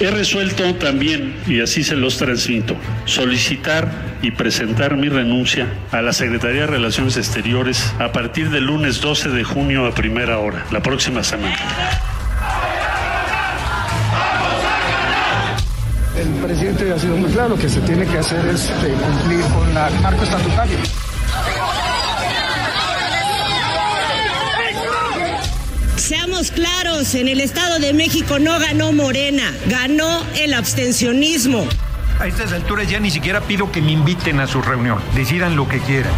He resuelto también, y así se los transmito, solicitar y presentar mi renuncia a la Secretaría de Relaciones Exteriores a partir del lunes 12 de junio a primera hora, la próxima semana. El presidente ha sido muy claro, que se tiene que hacer es eh, cumplir con la marco estatutario. Seamos claros, en el Estado de México no ganó Morena, ganó el abstencionismo. A estas alturas ya ni siquiera pido que me inviten a su reunión, decidan lo que quieran.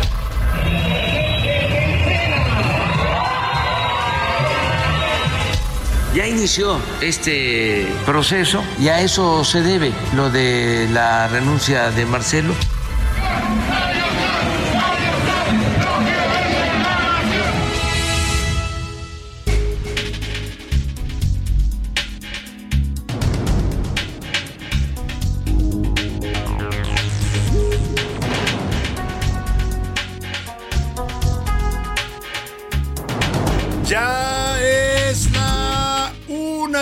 Ya inició este proceso y a eso se debe lo de la renuncia de Marcelo.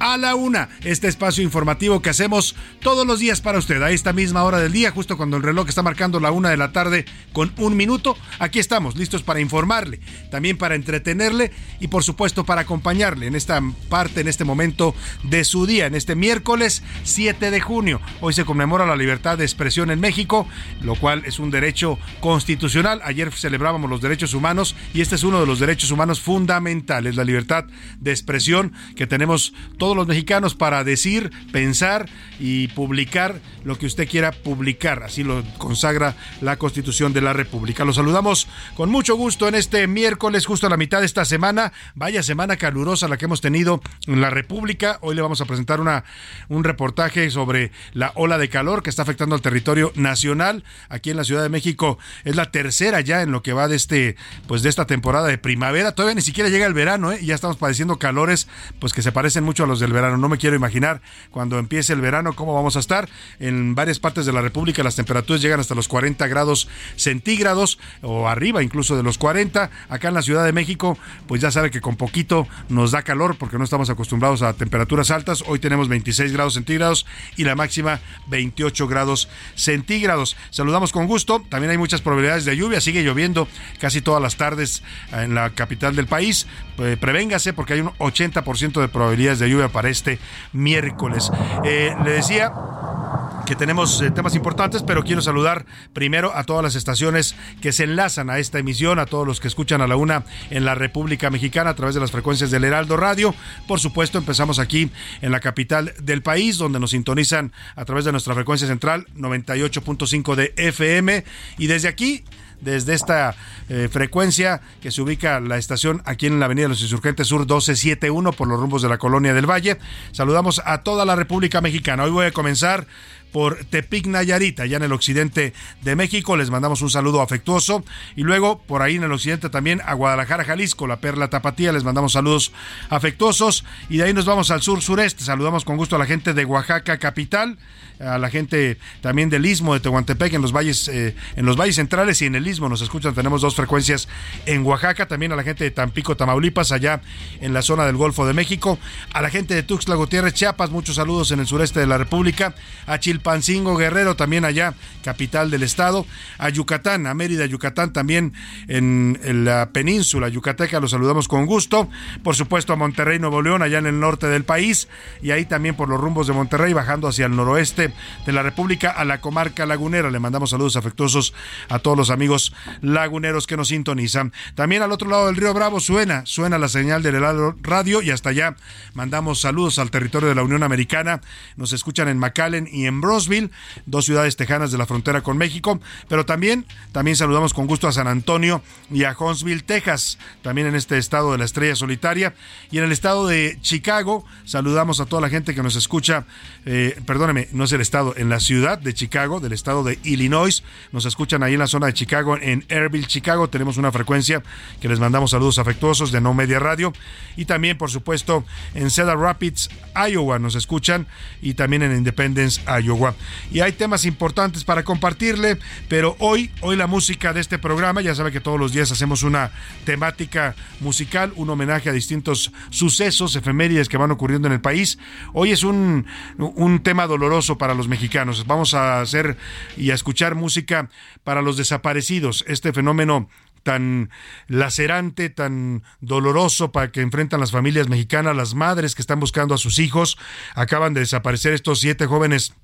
a la una, este espacio informativo que hacemos todos los días para usted, a esta misma hora del día, justo cuando el reloj está marcando la una de la tarde con un minuto. Aquí estamos, listos para informarle, también para entretenerle y por supuesto para acompañarle en esta parte, en este momento de su día, en este miércoles 7 de junio. Hoy se conmemora la libertad de expresión en México, lo cual es un derecho constitucional. Ayer celebrábamos los derechos humanos y este es uno de los derechos humanos fundamentales, la libertad de expresión que tenemos todos los mexicanos para decir, pensar y publicar lo que usted quiera publicar. Así lo consagra la Constitución de la República. Los saludamos con mucho gusto en este miércoles, justo a la mitad de esta semana. Vaya semana calurosa la que hemos tenido en la República. Hoy le vamos a presentar una, un reportaje sobre la ola de calor que está afectando al territorio nacional. Aquí en la Ciudad de México es la tercera ya en lo que va de este, pues de esta temporada de primavera. Todavía ni siquiera llega el verano, ¿eh? ya estamos padeciendo calores, pues que se parecen mucho a los del verano. No me quiero imaginar cuando empiece el verano cómo vamos a estar. En varias partes de la República las temperaturas llegan hasta los 40 grados centígrados o arriba incluso de los 40. Acá en la Ciudad de México, pues ya sabe que con poquito nos da calor porque no estamos acostumbrados a temperaturas altas. Hoy tenemos 26 grados centígrados y la máxima 28 grados centígrados. Saludamos con gusto. También hay muchas probabilidades de lluvia. Sigue lloviendo casi todas las tardes en la capital del país. Prevéngase porque hay un 80% de probabilidades de lluvia para este miércoles. Eh, le decía que tenemos eh, temas importantes, pero quiero saludar primero a todas las estaciones que se enlazan a esta emisión, a todos los que escuchan a la una en la República Mexicana a través de las frecuencias del Heraldo Radio. Por supuesto, empezamos aquí en la capital del país, donde nos sintonizan a través de nuestra frecuencia central 98.5 de FM. Y desde aquí desde esta eh, frecuencia que se ubica la estación aquí en la Avenida los Insurgentes Sur 1271 por los rumbos de la Colonia del Valle. Saludamos a toda la República Mexicana. Hoy voy a comenzar por Tepic Nayarit, allá en el occidente de México. Les mandamos un saludo afectuoso. Y luego, por ahí en el occidente también, a Guadalajara, Jalisco, la Perla Tapatía. Les mandamos saludos afectuosos. Y de ahí nos vamos al sur-sureste. Saludamos con gusto a la gente de Oaxaca, capital a la gente también del Istmo de Tehuantepec en los valles eh, en los valles centrales y en el Istmo nos escuchan. Tenemos dos frecuencias en Oaxaca también a la gente de Tampico Tamaulipas allá en la zona del Golfo de México. A la gente de Tuxtla Gutiérrez Chiapas muchos saludos en el sureste de la República. A Chilpancingo Guerrero, también allá, capital del estado, a Yucatán, a Mérida, Yucatán, también en, la península yucateca, los saludamos con gusto. Por supuesto a Monterrey, Nuevo León, allá en el norte del país, y ahí también por los rumbos de Monterrey, bajando hacia el noroeste de la República, a la comarca lagunera. Le mandamos saludos afectuosos a todos los amigos laguneros que nos sintonizan. También al otro lado del río Bravo suena, suena la señal del radio y hasta allá mandamos saludos al territorio de la Unión Americana. Nos escuchan en McAllen y en Brosville, dos ciudades tejanas de la frontera con México, pero también, también saludamos con gusto a San Antonio y a Huntsville, Texas, también en este estado de la estrella solitaria. Y en el estado de Chicago, saludamos a toda la gente que nos escucha, eh, perdóneme, no es el estado, en la ciudad de Chicago, del estado de Illinois. Nos escuchan ahí en la zona de Chicago, en Airville, Chicago. Tenemos una frecuencia que les mandamos saludos afectuosos de No Media Radio. Y también, por supuesto, en Cedar Rapids, Iowa, nos escuchan. Y también en Independence, Iowa. Y hay temas importantes para compartirle, pero hoy, hoy la música de este programa, ya sabe que todos los días hacemos una temática musical, un homenaje a distintos sucesos, efemérides que van ocurriendo en el país. Hoy es un, un tema doloroso para los mexicanos. Vamos a hacer y a escuchar música para los desaparecidos. Este fenómeno tan lacerante, tan doloroso para que enfrentan las familias mexicanas, las madres que están buscando a sus hijos. Acaban de desaparecer estos siete jóvenes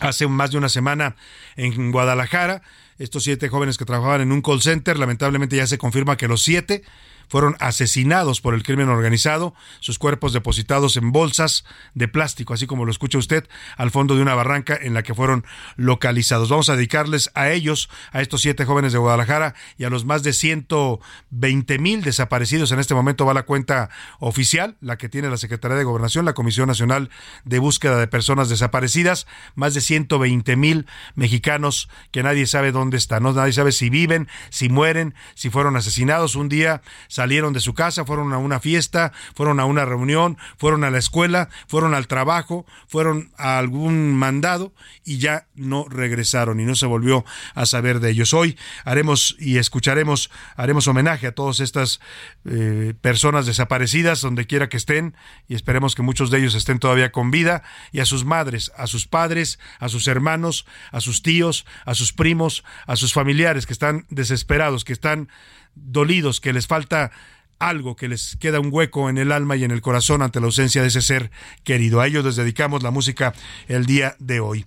hace más de una semana en Guadalajara. Estos siete jóvenes que trabajaban en un call center, lamentablemente ya se confirma que los siete fueron asesinados por el crimen organizado, sus cuerpos depositados en bolsas de plástico, así como lo escucha usted, al fondo de una barranca en la que fueron localizados. Vamos a dedicarles a ellos, a estos siete jóvenes de Guadalajara y a los más de 120 mil desaparecidos. En este momento va la cuenta oficial, la que tiene la Secretaría de Gobernación, la Comisión Nacional de Búsqueda de Personas Desaparecidas, más de 120 mil mexicanos que nadie sabe dónde están, ¿no? nadie sabe si viven, si mueren, si fueron asesinados. Un día salieron de su casa, fueron a una fiesta, fueron a una reunión, fueron a la escuela, fueron al trabajo, fueron a algún mandado y ya no regresaron y no se volvió a saber de ellos. Hoy haremos y escucharemos, haremos homenaje a todas estas eh, personas desaparecidas donde quiera que estén y esperemos que muchos de ellos estén todavía con vida y a sus madres, a sus padres, a sus hermanos, a sus tíos, a sus primos, a sus familiares que están desesperados, que están dolidos, que les falta algo, que les queda un hueco en el alma y en el corazón ante la ausencia de ese ser querido. A ellos les dedicamos la música el día de hoy.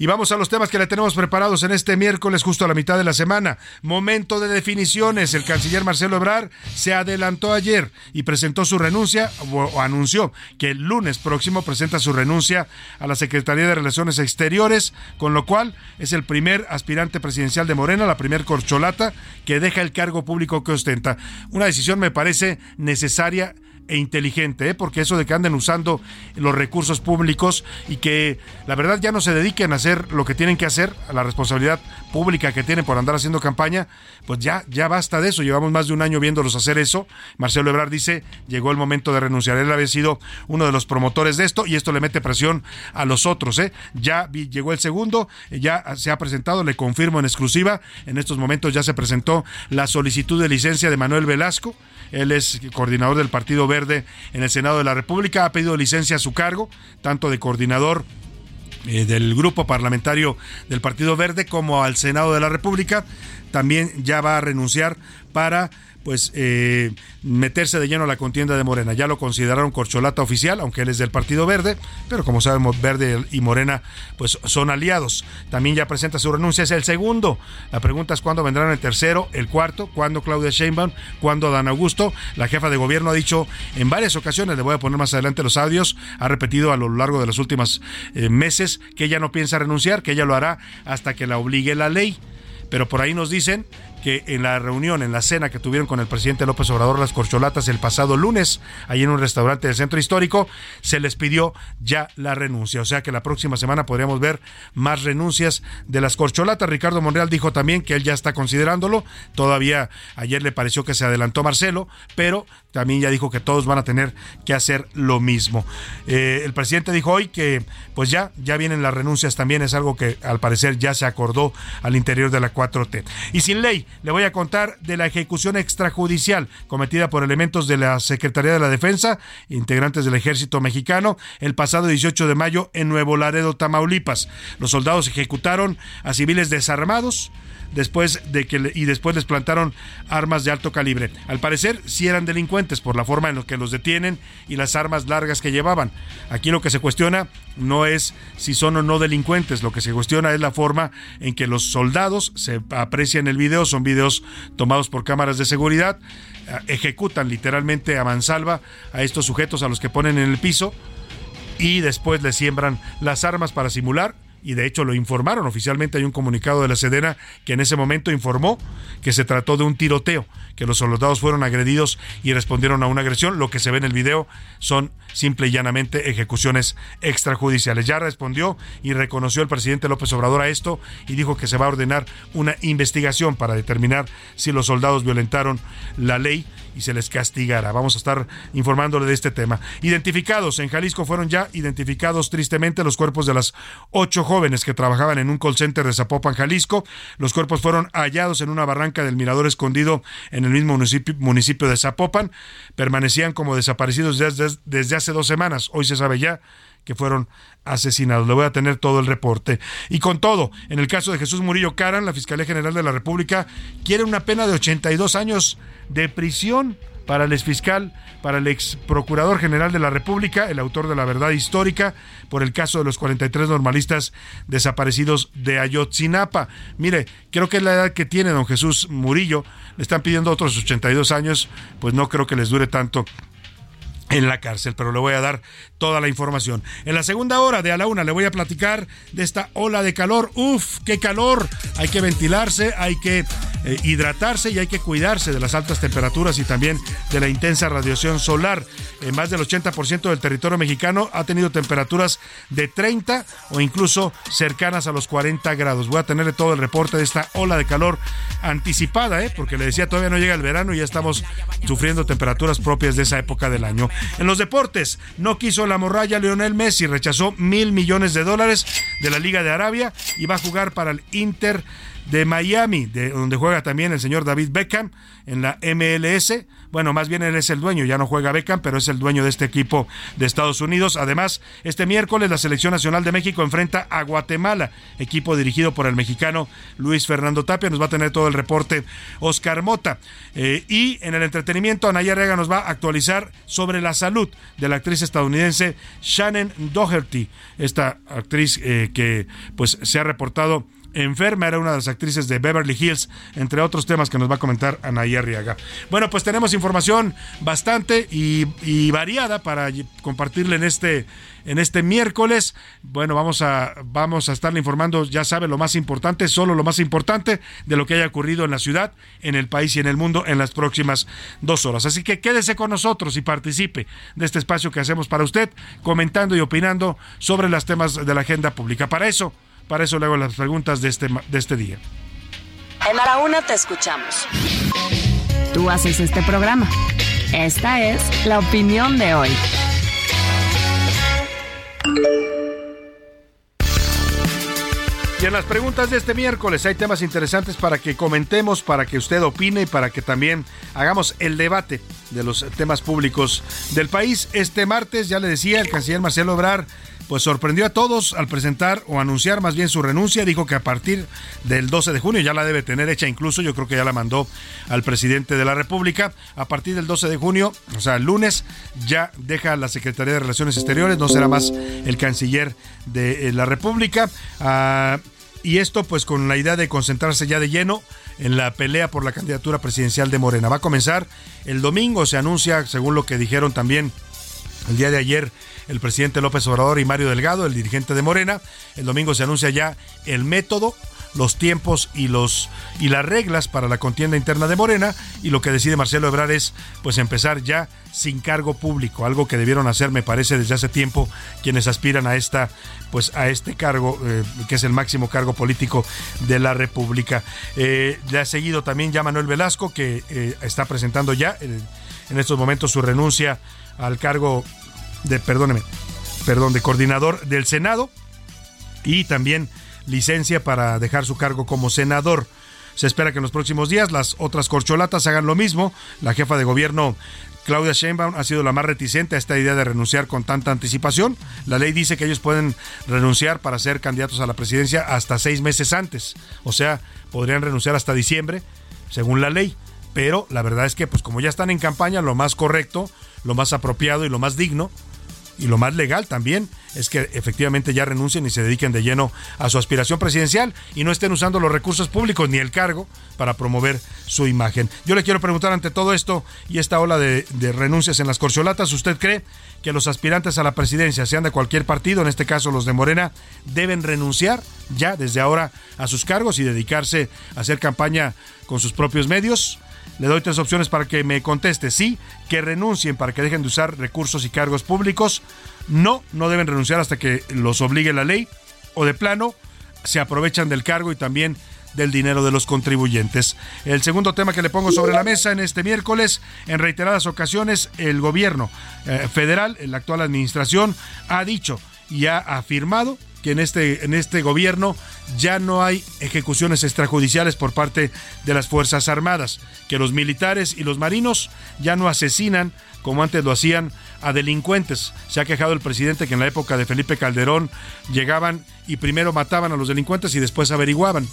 Y vamos a los temas que le tenemos preparados en este miércoles, justo a la mitad de la semana. Momento de definiciones. El canciller Marcelo Ebrard se adelantó ayer y presentó su renuncia o, anunció que el lunes próximo presenta su renuncia a la Secretaría de Relaciones Exteriores, con lo cual es el primer aspirante presidencial de Morena, la primer corcholata que deja el cargo público que ostenta. Una decisión me parece necesaria e inteligente, ¿eh? porque eso de que anden usando los recursos públicos y que la verdad ya no se dediquen a hacer lo que tienen que hacer, a la responsabilidad pública que tienen por andar haciendo campaña, pues ya, ya basta de eso. Llevamos más de un año viéndolos hacer eso. Marcelo Ebrard dice, llegó el momento de renunciar. Él había sido uno de los promotores de esto y esto le mete presión a los otros. ¿eh? Ya llegó el segundo, ya se ha presentado, le confirmo en exclusiva, en estos momentos ya se presentó la solicitud de licencia de Manuel Velasco. Él es coordinador del Partido Verde en el Senado de la República, ha pedido licencia a su cargo, tanto de coordinador eh, del grupo parlamentario del Partido Verde como al Senado de la República. También ya va a renunciar para pues eh, meterse de lleno a la contienda de Morena. Ya lo consideraron corcholata oficial, aunque él es del Partido Verde, pero como sabemos, Verde y Morena pues son aliados. También ya presenta su renuncia, es el segundo. La pregunta es cuándo vendrán el tercero, el cuarto, cuándo Claudia Sheinbaum, cuándo Dan Augusto. La jefa de gobierno ha dicho en varias ocasiones, le voy a poner más adelante los audios, ha repetido a lo largo de los últimos eh, meses que ella no piensa renunciar, que ella lo hará hasta que la obligue la ley. Pero por ahí nos dicen que en la reunión, en la cena que tuvieron con el presidente López Obrador, las corcholatas, el pasado lunes, ahí en un restaurante del centro histórico, se les pidió ya la renuncia. O sea que la próxima semana podríamos ver más renuncias de las corcholatas. Ricardo Monreal dijo también que él ya está considerándolo. Todavía ayer le pareció que se adelantó Marcelo, pero también ya dijo que todos van a tener que hacer lo mismo. Eh, el presidente dijo hoy que pues ya, ya vienen las renuncias también, es algo que al parecer ya se acordó al interior de la 4T. Y sin ley, le voy a contar de la ejecución extrajudicial cometida por elementos de la Secretaría de la Defensa, integrantes del ejército mexicano, el pasado 18 de mayo en Nuevo Laredo, Tamaulipas. Los soldados ejecutaron a civiles desarmados después de que y después les plantaron armas de alto calibre. Al parecer sí eran delincuentes por la forma en la que los detienen y las armas largas que llevaban. Aquí lo que se cuestiona no es si son o no delincuentes, lo que se cuestiona es la forma en que los soldados se aprecian el video, son videos tomados por cámaras de seguridad, eh, ejecutan literalmente a mansalva a estos sujetos a los que ponen en el piso y después les siembran las armas para simular y de hecho lo informaron oficialmente. Hay un comunicado de la Sedena que en ese momento informó que se trató de un tiroteo, que los soldados fueron agredidos y respondieron a una agresión. Lo que se ve en el video son simple y llanamente ejecuciones extrajudiciales. Ya respondió y reconoció el presidente López Obrador a esto y dijo que se va a ordenar una investigación para determinar si los soldados violentaron la ley y se les castigará. Vamos a estar informándole de este tema. Identificados en Jalisco fueron ya identificados tristemente los cuerpos de las ocho jóvenes que trabajaban en un call center de Zapopan, Jalisco. Los cuerpos fueron hallados en una barranca del Mirador Escondido en el mismo municipio, municipio de Zapopan. Permanecían como desaparecidos desde, desde hace dos semanas. Hoy se sabe ya que fueron asesinados. Le voy a tener todo el reporte. Y con todo, en el caso de Jesús Murillo Caran, la Fiscalía General de la República quiere una pena de 82 años de prisión para el exfiscal, para el ex procurador general de la República, el autor de la verdad histórica, por el caso de los 43 normalistas desaparecidos de Ayotzinapa. Mire, creo que es la edad que tiene don Jesús Murillo. Le están pidiendo otros 82 años, pues no creo que les dure tanto en la cárcel, pero le voy a dar toda la información. En la segunda hora de a la una le voy a platicar de esta ola de calor. Uf, qué calor. Hay que ventilarse, hay que eh, hidratarse y hay que cuidarse de las altas temperaturas y también de la intensa radiación solar. En más del 80% del territorio mexicano ha tenido temperaturas de 30 o incluso cercanas a los 40 grados. Voy a tenerle todo el reporte de esta ola de calor anticipada, ¿eh? porque le decía todavía no llega el verano y ya estamos sufriendo temperaturas propias de esa época del año. En los deportes, no quiso la morralla Lionel Messi, rechazó mil millones de dólares de la Liga de Arabia y va a jugar para el Inter de Miami, de donde juega también el señor David Beckham en la MLS. Bueno, más bien él es el dueño, ya no juega Beckham, pero es el dueño de este equipo de Estados Unidos. Además, este miércoles la Selección Nacional de México enfrenta a Guatemala, equipo dirigido por el mexicano Luis Fernando Tapia. Nos va a tener todo el reporte Oscar Mota. Eh, y en el entretenimiento, Anaya Rega nos va a actualizar sobre la salud de la actriz estadounidense Shannon Doherty, esta actriz eh, que pues se ha reportado enferma, era una de las actrices de Beverly Hills, entre otros temas que nos va a comentar Anaí Arriaga. Bueno, pues tenemos información bastante y, variada para compartirle en este, en este miércoles. Bueno, vamos a, vamos a estarle informando, ya sabe, lo más importante, solo lo más importante de lo que haya ocurrido en la ciudad, en el país y en el mundo en las próximas dos horas. Así que quédese con nosotros y participe de este espacio que hacemos para usted, comentando y opinando sobre los temas de la agenda pública. Para eso, para eso le hago las preguntas de este, de este día. En A Una te escuchamos. Tú haces este programa. Esta es la opinión de hoy. Y en las preguntas de este miércoles hay temas interesantes para que comentemos, para que usted opine y para que también hagamos el debate de los temas públicos del país. Este martes, ya le decía, el canciller Marcelo Obrar pues sorprendió a todos al presentar o anunciar más bien su renuncia. Dijo que a partir del 12 de junio ya la debe tener hecha, incluso yo creo que ya la mandó al presidente de la República. A partir del 12 de junio, o sea, el lunes, ya deja la Secretaría de Relaciones Exteriores, no será más el canciller de eh, la República. Ah, y esto pues con la idea de concentrarse ya de lleno en la pelea por la candidatura presidencial de Morena. Va a comenzar el domingo, se anuncia, según lo que dijeron también el día de ayer el presidente López Obrador y Mario Delgado, el dirigente de Morena. El domingo se anuncia ya el método los tiempos y los y las reglas para la contienda interna de Morena y lo que decide Marcelo Ebrard es pues empezar ya sin cargo público, algo que debieron hacer me parece desde hace tiempo quienes aspiran a esta pues a este cargo eh, que es el máximo cargo político de la República. Eh, le ha seguido también ya Manuel Velasco que eh, está presentando ya en estos momentos su renuncia al cargo de, perdóneme, perdón, de coordinador del Senado y también licencia para dejar su cargo como senador. Se espera que en los próximos días las otras corcholatas hagan lo mismo. La jefa de gobierno Claudia Sheinbaum ha sido la más reticente a esta idea de renunciar con tanta anticipación. La ley dice que ellos pueden renunciar para ser candidatos a la presidencia hasta seis meses antes. O sea, podrían renunciar hasta diciembre, según la ley. Pero la verdad es que, pues como ya están en campaña, lo más correcto, lo más apropiado y lo más digno y lo más legal también es que efectivamente ya renuncien y se dediquen de lleno a su aspiración presidencial y no estén usando los recursos públicos ni el cargo para promover su imagen. Yo le quiero preguntar ante todo esto y esta ola de, renuncias en las corcholatas, ¿usted cree que los aspirantes a la presidencia, sean de cualquier partido, en este caso los de Morena, deben renunciar ya desde ahora a sus cargos y dedicarse a hacer campaña con sus propios medios? Le doy tres opciones para que me conteste. Sí, que renuncien para que dejen de usar recursos y cargos públicos. No, no deben renunciar hasta que los obligue la ley. O de plano, se aprovechan del cargo y también del dinero de los contribuyentes. El segundo tema que le pongo sobre la mesa en este miércoles, en reiteradas ocasiones, el gobierno eh, federal, la actual administración, ha dicho y ha afirmado que en este, en este gobierno ya no hay ejecuciones extrajudiciales por parte de las Fuerzas Armadas, que los militares y los marinos ya no asesinan como antes lo hacían a delincuentes. Se ha quejado el presidente que en la época de Felipe Calderón llegaban y primero mataban a los delincuentes y después averiguaban.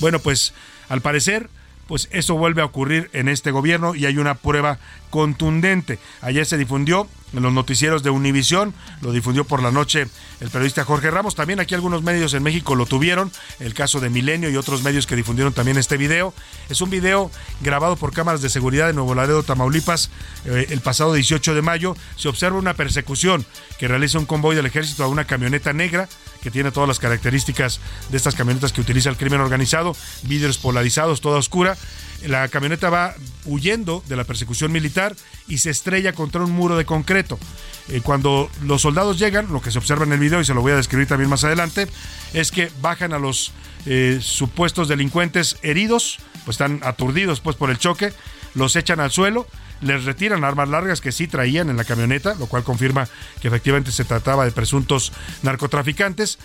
Bueno, pues al parecer pues eso vuelve a ocurrir en este gobierno y hay una prueba contundente. Ayer se difundió en los noticieros de Univisión, lo difundió por la noche el periodista Jorge Ramos, también aquí algunos medios en México lo tuvieron, el caso de Milenio y otros medios que difundieron también este video. Es un video grabado por cámaras de seguridad de Nuevo Laredo, Tamaulipas, eh, el pasado 18 de mayo. Se observa una persecución que realiza un convoy del ejército a una camioneta negra que tiene todas las características de estas camionetas que utiliza el crimen organizado, vidrios polarizados, toda oscura. La camioneta va huyendo de la persecución militar y se estrella contra un muro de concreto. Eh, cuando los soldados llegan, lo que se observa en el video y se lo voy a describir también más adelante, es que bajan a los eh, supuestos delincuentes heridos, pues están aturdidos pues por el choque, los echan al suelo, les retiran armas largas que sí traían en la camioneta, lo cual confirma que efectivamente se trataba de presuntos narcotraficantes.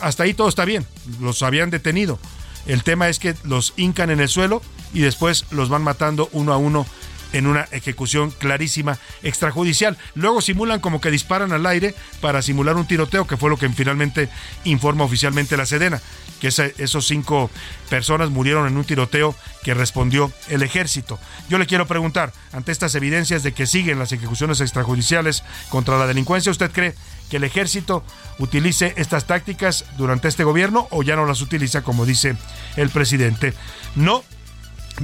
Hasta ahí todo está bien, los habían detenido. El tema es que los hincan en el suelo y después los van matando uno a uno en una ejecución clarísima extrajudicial. Luego simulan como que disparan al aire para simular un tiroteo, que fue lo que finalmente informa oficialmente la Sedena, que esos cinco personas murieron en un tiroteo que respondió el ejército. Yo le quiero preguntar, ante estas evidencias de que siguen las ejecuciones extrajudiciales contra la delincuencia, ¿usted cree que el ejército utilice estas tácticas durante este gobierno o ya no las utiliza como dice el presidente? No,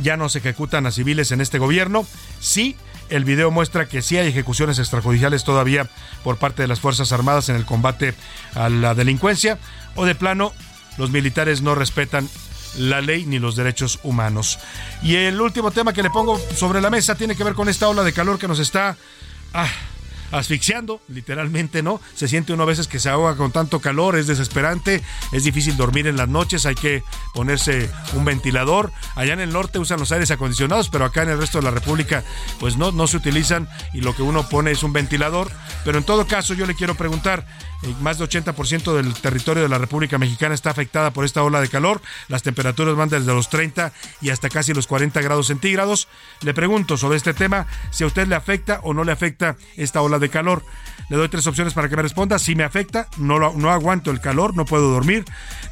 ya no se ejecutan a civiles en este gobierno. Sí, el video muestra que sí hay ejecuciones extrajudiciales todavía por parte de las Fuerzas Armadas en el combate a la delincuencia. O de plano, los militares no respetan la ley ni los derechos humanos. Y el último tema que le pongo sobre la mesa tiene que ver con esta ola de calor que nos está... Ah, asfixiando, literalmente, ¿no? Se siente uno a veces que se ahoga con tanto calor, es desesperante, es difícil dormir en las noches, hay que ponerse un ventilador. Allá en el norte usan los aires acondicionados, pero acá en el resto de la República, pues no, no se utilizan y lo que uno pone es un ventilador. Pero en todo caso, yo le quiero preguntar, más de 80% del territorio de la República Mexicana está afectada por esta ola de calor. Las temperaturas van desde los 30 y hasta casi los 40 grados centígrados. Le pregunto sobre este tema, si a usted le afecta o no le afecta esta ola de calor. Le doy tres opciones para que me responda. Si me afecta, no, no aguanto el calor, no puedo dormir.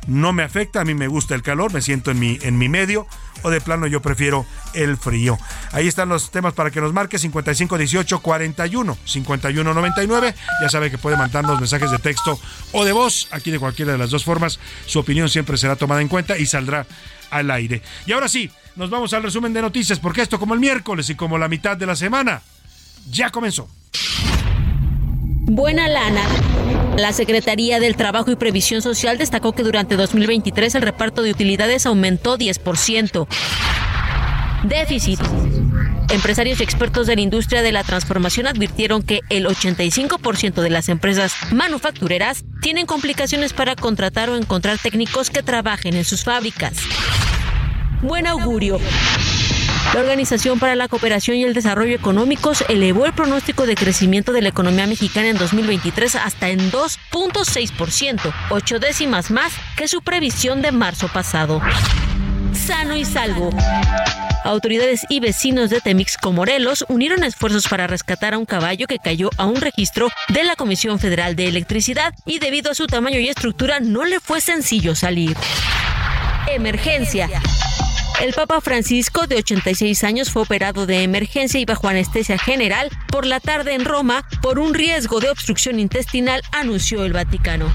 No me afecta, a mí me gusta el calor, me siento en mi, en mi medio. O de plano yo prefiero el frío. Ahí están los temas para que nos marque 5518 41 5199. Ya sabe que puede mandarnos mensajes de texto o de voz. Aquí de cualquiera de las dos formas, su opinión siempre será tomada en cuenta y saldrá al aire. Y ahora sí, nos vamos al resumen de noticias, porque esto como el miércoles y como la mitad de la semana, ya comenzó buena lana. La Secretaría del Trabajo y Previsión Social destacó que durante 2023 el reparto de utilidades aumentó 10%. Déficit. Empresarios y expertos de la industria de la transformación advirtieron que el 85% de las empresas manufactureras tienen complicaciones para contratar o encontrar técnicos que trabajen en sus fábricas. Buen augurio. La Organización para la Cooperación y el Desarrollo Económicos elevó el pronóstico de crecimiento de la economía mexicana en 2023 hasta en 2.6%, ocho décimas más que su previsión de marzo pasado. sano y salvo. Autoridades y vecinos de Temixco, Morelos, unieron esfuerzos para rescatar a un caballo que cayó a un registro de la Comisión Federal de Electricidad y debido a su tamaño y estructura no le fue sencillo salir. Emergencia. El Papa Francisco, de 86 años, fue operado de emergencia y bajo anestesia general por la tarde en Roma por un riesgo de obstrucción intestinal, anunció el Vaticano.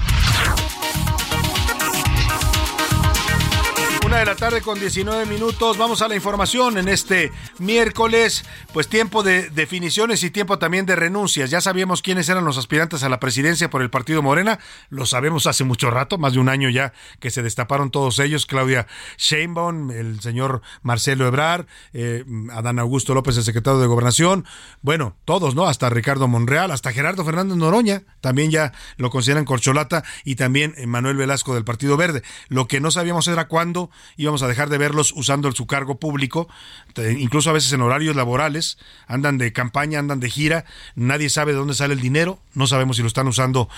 De la tarde con 19 minutos. Vamos a la información en este miércoles. Pues tiempo de definiciones y tiempo también de renuncias. Ya sabíamos quiénes eran los aspirantes a la presidencia por el partido Morena. Lo sabemos hace mucho rato, más de un año ya que se destaparon todos ellos. Claudia Sheinbaum, el señor Marcelo Ebrar, eh, Adán Augusto López, el secretario de Gobernación. Bueno, todos, ¿no? Hasta Ricardo Monreal, hasta Gerardo Fernández Noroña. También ya lo consideran corcholata y también Manuel Velasco del Partido Verde. Lo que no sabíamos era cuándo íbamos a dejar de verlos usando su cargo público, incluso a veces en horarios laborales, andan de campaña, andan de gira, nadie sabe de dónde sale el dinero, no sabemos si lo están usando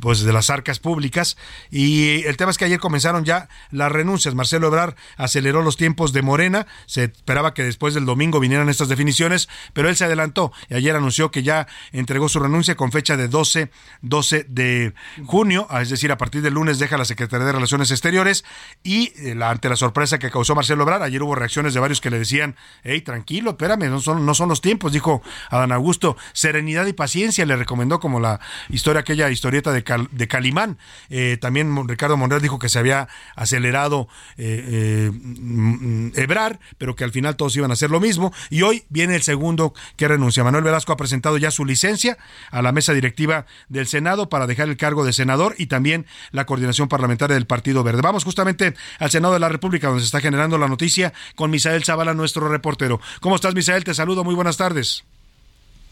pues de las arcas públicas y el tema es que ayer comenzaron ya las renuncias, Marcelo Ebrar aceleró los tiempos de Morena, se esperaba que después del domingo vinieran estas definiciones, pero él se adelantó y ayer anunció que ya entregó su renuncia con fecha de 12, 12 de junio, es decir, a partir del lunes deja la Secretaría de Relaciones Exteriores y eh, ante la sorpresa que causó Marcelo Obrar. Ayer hubo reacciones de varios que le decían, hey, tranquilo, espérame, no son, no son los tiempos, dijo Adán Augusto. Serenidad y paciencia le recomendó como la historia, aquella historieta de, Calimán. Eh, también Ricardo Monreal dijo que se había acelerado eh, eh, Ebrar, pero que al final todos iban a hacer lo mismo. Y hoy viene el segundo que renuncia. Manuel Velasco ha presentado ya su licencia a la mesa directiva del Senado para dejar el cargo de senador y también la coordinación parlamentaria del Partido Verde. Vamos justamente al Senado de la República, donde se está generando la noticia, con Misael Zavala, nuestro reportero. ¿Cómo estás, Misael? Te saludo, muy buenas tardes.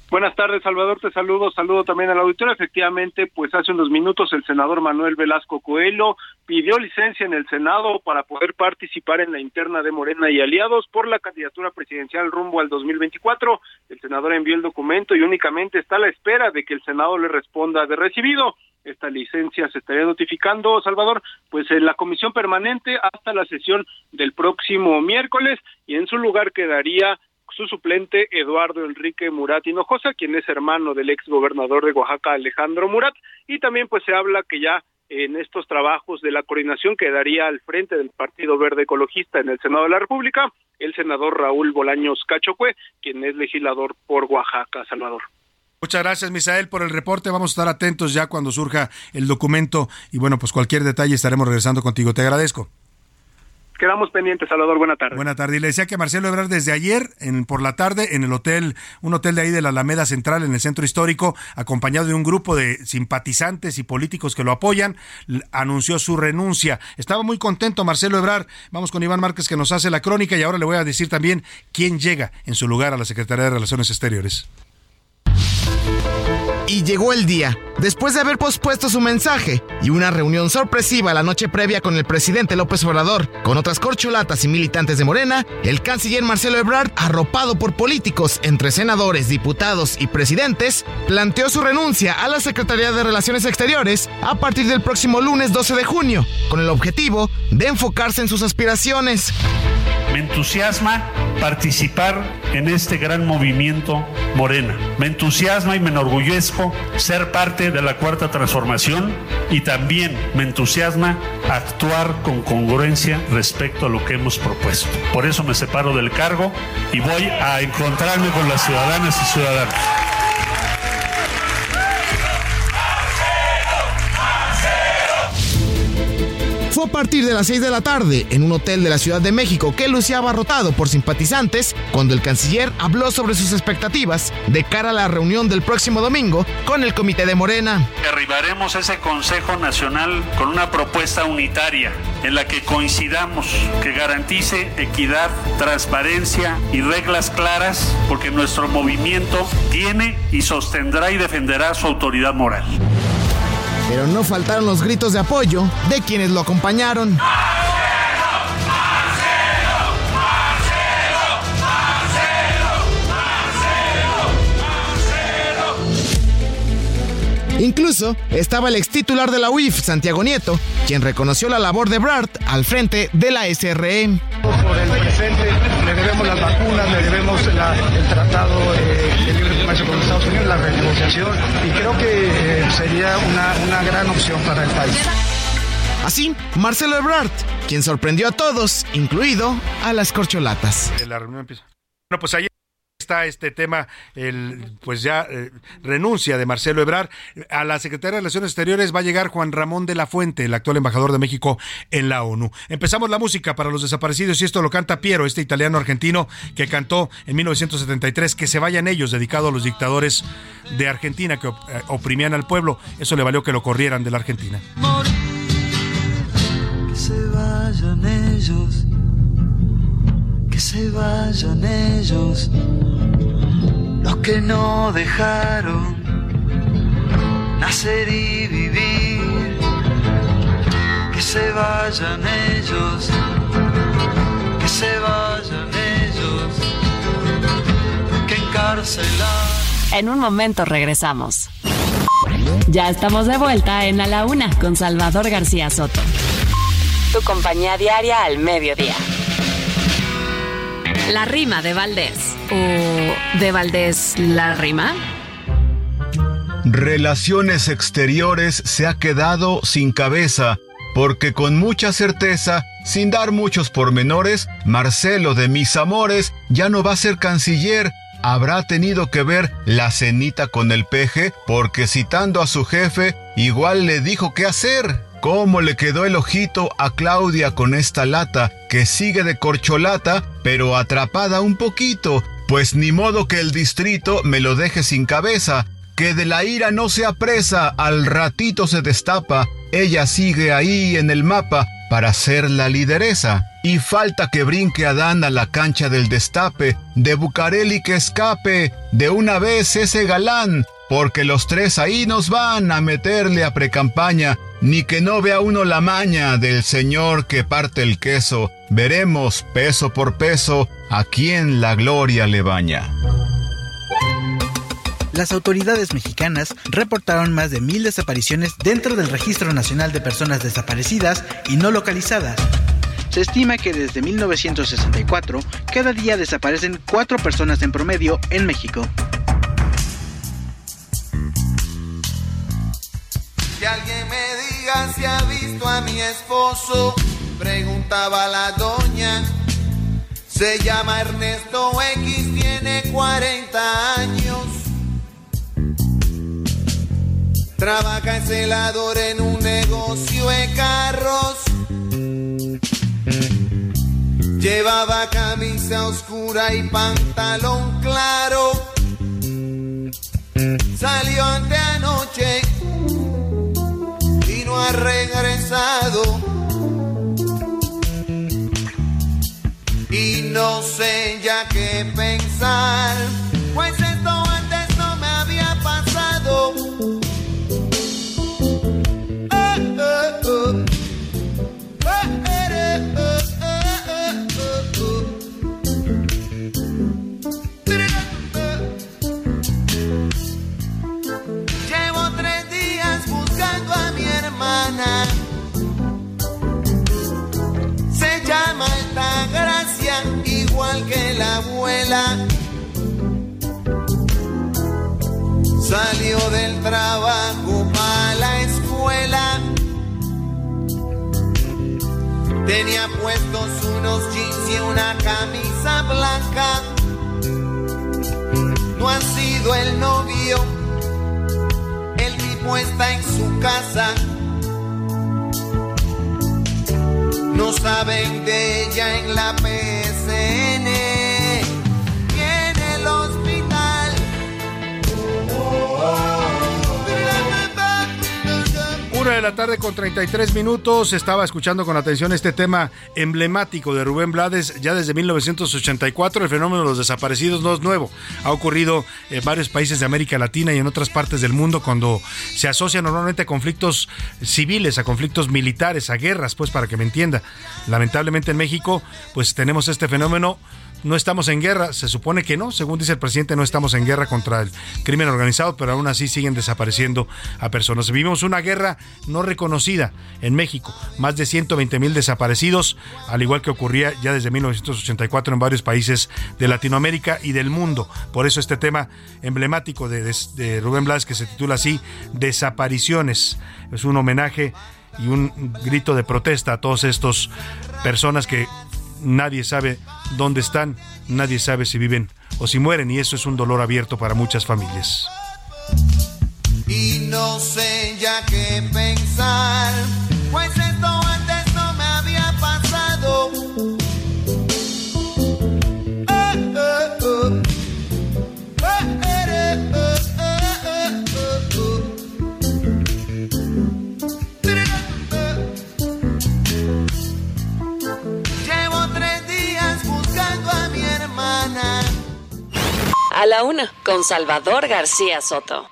Buenas tardes, Salvador. Te saludo, saludo también al auditorio. Efectivamente, pues hace unos minutos el senador Manuel Velasco Coelho pidió licencia en el Senado para poder participar en la interna de Morena y aliados por la candidatura presidencial rumbo al 2024. El senador envió el documento y únicamente está a la espera de que el Senado le responda de recibido. Esta licencia se estaría notificando, Salvador, pues en la comisión permanente hasta la sesión del próximo miércoles y en su lugar quedaría su suplente Eduardo Enrique Murat Hinojosa, quien es hermano del ex gobernador de Oaxaca Alejandro Murat, y también pues se habla que ya en estos trabajos de la coordinación quedaría al frente del Partido Verde Ecologista en el Senado de la República el senador Raúl Bolaños Cachocue, quien es legislador por Oaxaca, Salvador. Muchas gracias, Misael, por el reporte. Vamos a estar atentos ya cuando surja el documento y bueno, pues cualquier detalle estaremos regresando contigo. Te agradezco. Quedamos pendientes, Salvador. Buena tarde. Buena tarde. Y le decía que Marcelo Ebrard desde ayer, en, por la tarde, en el hotel, un hotel de ahí de la Alameda Central, en el centro histórico, acompañado de un grupo de simpatizantes y políticos que lo apoyan, anunció su renuncia. Estaba muy contento Marcelo Ebrard. Vamos con Iván Márquez que nos hace la crónica y ahora le voy a decir también quién llega en su lugar a la Secretaría de Relaciones Exteriores. Y llegó el día. Después de haber pospuesto su mensaje y una reunión sorpresiva la noche previa con el presidente López Obrador, con otras corcholatas y militantes de Morena, el canciller Marcelo Ebrard, arropado por políticos entre senadores, diputados y presidentes, planteó su renuncia a la Secretaría de Relaciones Exteriores a partir del próximo lunes 12 de junio, con el objetivo de enfocarse en sus aspiraciones. Me entusiasma participar en este gran movimiento Morena. Me entusiasma y me enorgullezco ser parte de la cuarta transformación y también me entusiasma actuar con congruencia respecto a lo que hemos propuesto. Por eso me separo del cargo y voy a encontrarme con las ciudadanas y ciudadanos. A partir de las 6 de la tarde en un hotel de la Ciudad de México que lucía abarrotado por simpatizantes cuando el canciller habló sobre sus expectativas de cara a la reunión del próximo domingo con el Comité de Morena. Arribaremos ese Consejo Nacional con una propuesta unitaria en la que coincidamos, que garantice equidad, transparencia y reglas claras, porque nuestro movimiento tiene y sostendrá y defenderá su autoridad moral. Pero no faltaron los gritos de apoyo de quienes lo acompañaron. Incluso estaba el ex titular de la UIF, Santiago Nieto, quien reconoció la labor de Brart al frente de la SRE. Debemos las vacunas, le debemos el tratado de libre comercio con Estados Unidos, la renegociación, y creo que sería una, una gran opción para el país. Así, Marcelo Ebrard, quien sorprendió a todos, incluido a las corcholatas. La reunión empieza. Bueno, pues ayer está este tema, el, pues ya eh, renuncia de Marcelo Ebrard. A la Secretaría de Relaciones Exteriores va a llegar Juan Ramón de la Fuente, el actual embajador de México en la ONU. Empezamos la música para los desaparecidos y esto lo canta Piero, este italiano argentino que cantó en 1973 Que se vayan ellos, dedicado a los dictadores de Argentina que eh, oprimían al pueblo. Eso le valió que lo corrieran de la Argentina se vayan ellos, que se vayan ellos, los que no dejaron nacer y vivir, que se vayan ellos, que se vayan ellos, que encarcelar. En un momento regresamos. Ya estamos de vuelta en A la Una con Salvador García Soto tu compañía diaria al mediodía. La rima de Valdés. ¿O de Valdés la rima? Relaciones exteriores se ha quedado sin cabeza, porque con mucha certeza, sin dar muchos pormenores, Marcelo de mis amores ya no va a ser canciller, habrá tenido que ver la cenita con el peje, porque citando a su jefe, igual le dijo qué hacer. ¿Cómo le quedó el ojito a Claudia con esta lata que sigue de corcholata, pero atrapada un poquito? Pues ni modo que el distrito me lo deje sin cabeza, que de la ira no se apresa, al ratito se destapa, ella sigue ahí en el mapa para ser la lideresa. Y falta que brinque Adán a la cancha del destape, de Bucareli que escape, de una vez ese galán, porque los tres ahí nos van a meterle a precampaña, ni que no vea uno la maña del señor que parte el queso, veremos peso por peso a quién la gloria le baña. Las autoridades mexicanas reportaron más de mil desapariciones dentro del Registro Nacional de Personas Desaparecidas y no localizadas. Se estima que desde 1964 cada día desaparecen cuatro personas en promedio en México. Que alguien me si ha visto a mi esposo, preguntaba la doña. Se llama Ernesto X, tiene 40 años. Trabaja en celador en un negocio de carros. Llevaba camisa oscura y pantalón claro. Salió ante anoche ha regresado. Y no sé ya qué pensar, pues que la abuela salió del trabajo para la escuela. Tenía puestos unos jeans y una camisa blanca. No ha sido el novio, el tipo está en su casa. No saben de ella en la PSN. Una de la tarde con 33 minutos. Estaba escuchando con atención este tema emblemático de Rubén Blades ya desde 1984. El fenómeno de los desaparecidos no es nuevo. Ha ocurrido en varios países de América Latina y en otras partes del mundo cuando se asocia normalmente a conflictos civiles, a conflictos militares, a guerras, pues para que me entienda. Lamentablemente en México, pues tenemos este fenómeno no estamos en guerra. Se supone que no, según dice el presidente, no estamos en guerra contra el crimen organizado, pero aún así siguen desapareciendo a personas. Vivimos una guerra no reconocida en México, más de 120 mil desaparecidos, al igual que ocurría ya desde 1984 en varios países de Latinoamérica y del mundo. Por eso este tema emblemático de, Rubén Blas, que se titula así, Desapariciones, es un homenaje y un grito de protesta a todas estas personas que nadie sabe dónde están, nadie sabe si viven o si mueren y eso es un dolor abierto para muchas familias. Y no sé ya qué pensar, A la una, con Salvador García Soto.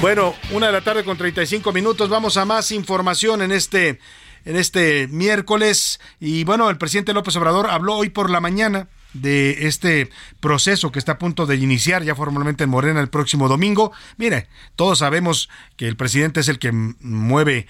Bueno, una de la tarde con 35 minutos. Vamos a más información en este, en este miércoles. Y bueno, el presidente López Obrador habló hoy por la mañana de este proceso que está a punto de iniciar ya formalmente en Morena el próximo domingo. Mire, todos sabemos que el presidente es el que mueve,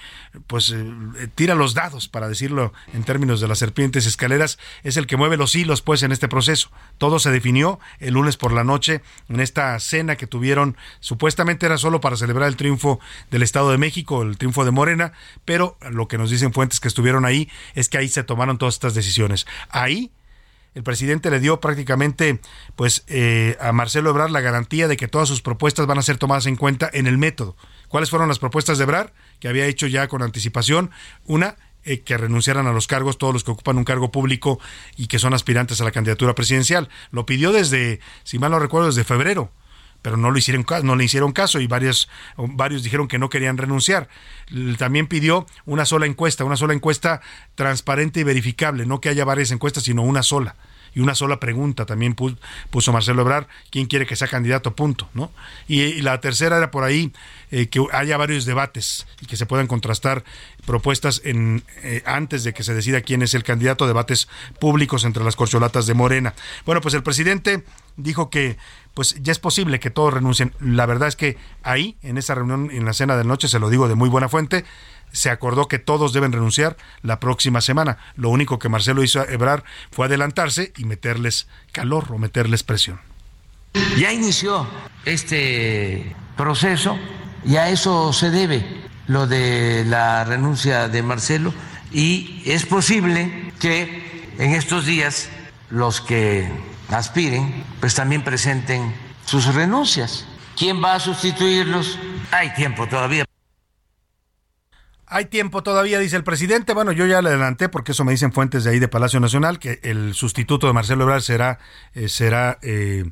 pues eh, tira los dados, para decirlo en términos de las serpientes escaleras, es el que mueve los hilos, pues, en este proceso. Todo se definió el lunes por la noche en esta cena que tuvieron, supuestamente era solo para celebrar el triunfo del Estado de México, el triunfo de Morena, pero lo que nos dicen fuentes que estuvieron ahí es que ahí se tomaron todas estas decisiones. Ahí el presidente le dio prácticamente pues eh, a Marcelo Ebrard la garantía de que todas sus propuestas van a ser tomadas en cuenta en el método. ¿Cuáles fueron las propuestas de Ebrard? Que había hecho ya con anticipación. Una, eh, que renunciaran a los cargos todos los que ocupan un cargo público y que son aspirantes a la candidatura presidencial. Lo pidió desde, si mal no recuerdo, desde febrero pero no, lo hicieron, no le hicieron caso y varios, varios dijeron que no querían renunciar. También pidió una sola encuesta, una sola encuesta transparente y verificable, no que haya varias encuestas, sino una sola y una sola pregunta también puso Marcelo Ebrard, ¿quién quiere que sea candidato? Punto, ¿no? Y, la tercera era por ahí eh, que haya varios debates y que se puedan contrastar propuestas en, eh, antes de que se decida quién es el candidato, debates públicos entre las corcholatas de Morena. Bueno, pues el presidente dijo que pues ya es posible que todos renuncien. La verdad es que ahí, en esa reunión, en la cena de noche, se lo digo de muy buena fuente, se acordó que todos deben renunciar la próxima semana. Lo único que Marcelo hizo a Ebrar fue adelantarse y meterles calor o meterles presión. Ya inició este proceso y a eso se debe lo de la renuncia de Marcelo y es posible que en estos días los que aspiren pues también presenten sus renuncias. ¿Quién va a sustituirlos? Hay tiempo todavía. Hay tiempo todavía, dice el presidente. Bueno, yo ya le adelanté, porque eso me dicen fuentes de ahí de Palacio Nacional, que el sustituto de Marcelo Ebrard será, eh, será eh,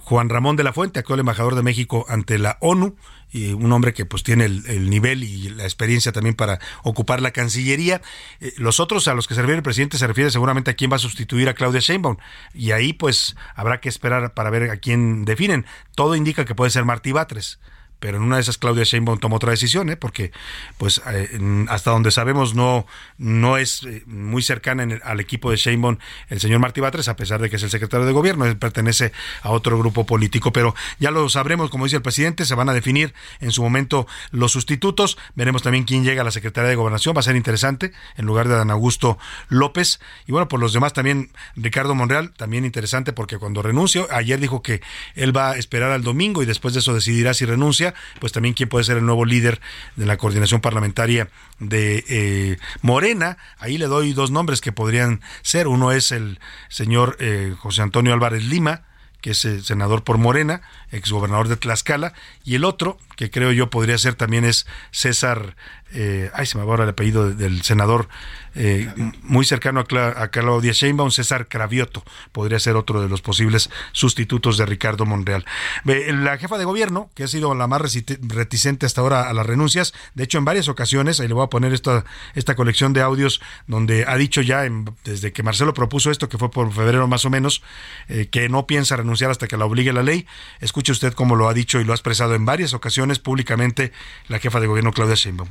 Juan Ramón de la Fuente, actual embajador de México ante la ONU, y un hombre que pues tiene el, nivel y la experiencia también para ocupar la Cancillería. Eh, los otros a los que se refiere el presidente se refiere seguramente a quién va a sustituir a Claudia Sheinbaum y ahí pues habrá que esperar para ver a quién definen. Todo indica que puede ser Martí Batres pero en una de esas Claudia Sheinbaum tomó otra decisión, ¿eh? porque pues eh, hasta donde sabemos no, no es eh, muy cercana al equipo de Sheinbaum el señor Martí Batres, a pesar de que es el secretario de gobierno, él pertenece a otro grupo político, pero ya lo sabremos, como dice el presidente, se van a definir en su momento los sustitutos, veremos también quién llega a la Secretaría de Gobernación, va a ser interesante, en lugar de Dan Augusto López, y bueno, por los demás también Ricardo Monreal, también interesante porque cuando renunció, ayer dijo que él va a esperar al domingo y después de eso decidirá si renuncia, pues también quién puede ser el nuevo líder de la coordinación parlamentaria de eh, Morena. Ahí le doy dos nombres que podrían ser. Uno es el señor eh, José Antonio Álvarez Lima, que es eh, senador por Morena, exgobernador de Tlaxcala, y el otro, que creo yo podría ser también es César, ay, se me va ahora el apellido del senador eh, muy cercano a, Claudia Sheinbaum, César Cravioto, podría ser otro de los posibles sustitutos de Ricardo Monreal. La jefa de gobierno, que ha sido la más reticente hasta ahora a las renuncias, de hecho en varias ocasiones, ahí le voy a poner esta, esta colección de audios donde ha dicho ya desde que Marcelo propuso esto, que fue por febrero más o menos, eh, que no piensa renunciar hasta que la obligue la ley. Escuche usted cómo lo ha dicho y lo ha expresado en varias ocasiones públicamente la jefa de gobierno Claudia Sheinbaum.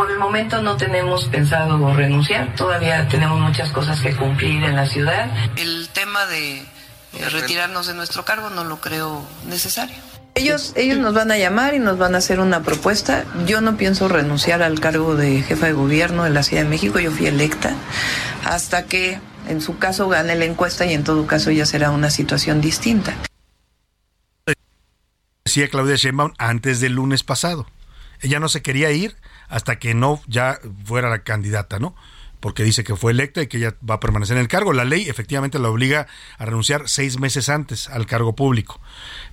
Por el momento no tenemos pensado renunciar, todavía tenemos muchas cosas que cumplir en la ciudad. El tema de retirarnos de nuestro cargo no lo creo necesario. Ellos, ellos nos van a llamar y nos van a hacer una propuesta. Yo no pienso renunciar al cargo de jefa de gobierno de la Ciudad de México. Yo fui electa hasta que en su caso gane la encuesta y en todo caso ya será una situación distinta. Decía Claudia Sheinbaum antes del lunes pasado. Ella no se quería ir hasta que no ya fuera la candidata, ¿no? porque dice que fue electa y que ella va a permanecer en el cargo. La ley efectivamente la obliga a renunciar seis meses antes al cargo público.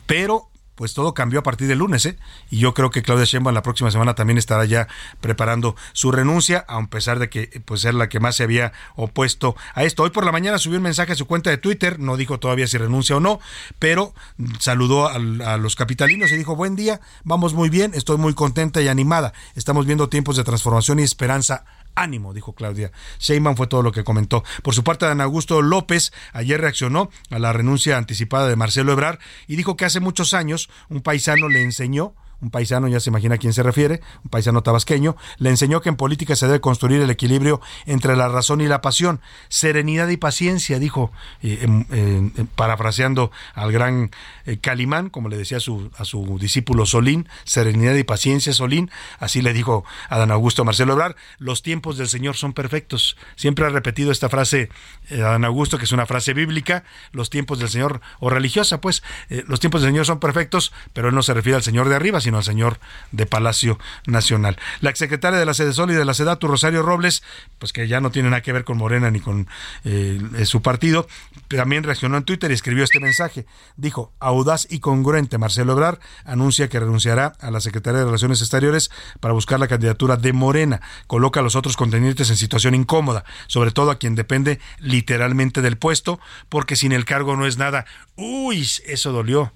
Pero pues todo cambió a partir del lunes, ¿eh? Y yo creo que Claudia Sheinbaum la próxima semana también estará ya preparando su renuncia, a pesar de que pues era la que más se había opuesto a esto. Hoy por la mañana subió un mensaje a su cuenta de Twitter, no dijo todavía si renuncia o no, pero saludó a, a los capitalinos y dijo, buen día, vamos muy bien, estoy muy contenta y animada, estamos viendo tiempos de transformación y esperanza ánimo, dijo Claudia. Sheinbaum fue todo lo que comentó. Por su parte, Dan Augusto López ayer reaccionó a la renuncia anticipada de Marcelo Ebrar y dijo que hace muchos años un paisano le enseñó un paisano, ya se imagina a quién se refiere, un paisano tabasqueño, le enseñó que en política se debe construir el equilibrio entre la razón y la pasión, serenidad y paciencia, dijo, eh, em, eh, parafraseando al gran eh, Calimán, como le decía a su, a su discípulo Solín, serenidad y paciencia, Solín, así le dijo a Dan Augusto Marcelo Obrar, los tiempos del Señor son perfectos. Siempre ha repetido esta frase Dan Augusto, que es una frase bíblica, los tiempos del Señor, o religiosa, pues, los tiempos del Señor son perfectos, pero él no se refiere al Señor de arriba, sino al señor de Palacio Nacional. La exsecretaria de la Sede Sol y de la SEDATU, Rosario Robles, pues que ya no tiene nada que ver con Morena ni con eh, su partido, también reaccionó en Twitter y escribió este mensaje. Dijo, audaz y congruente, Marcelo Ebrar anuncia que renunciará a la Secretaría de Relaciones Exteriores para buscar la candidatura de Morena. Coloca a los otros contendientes en situación incómoda, sobre todo a quien depende literalmente del puesto, porque sin el cargo no es nada. Uy, eso dolió.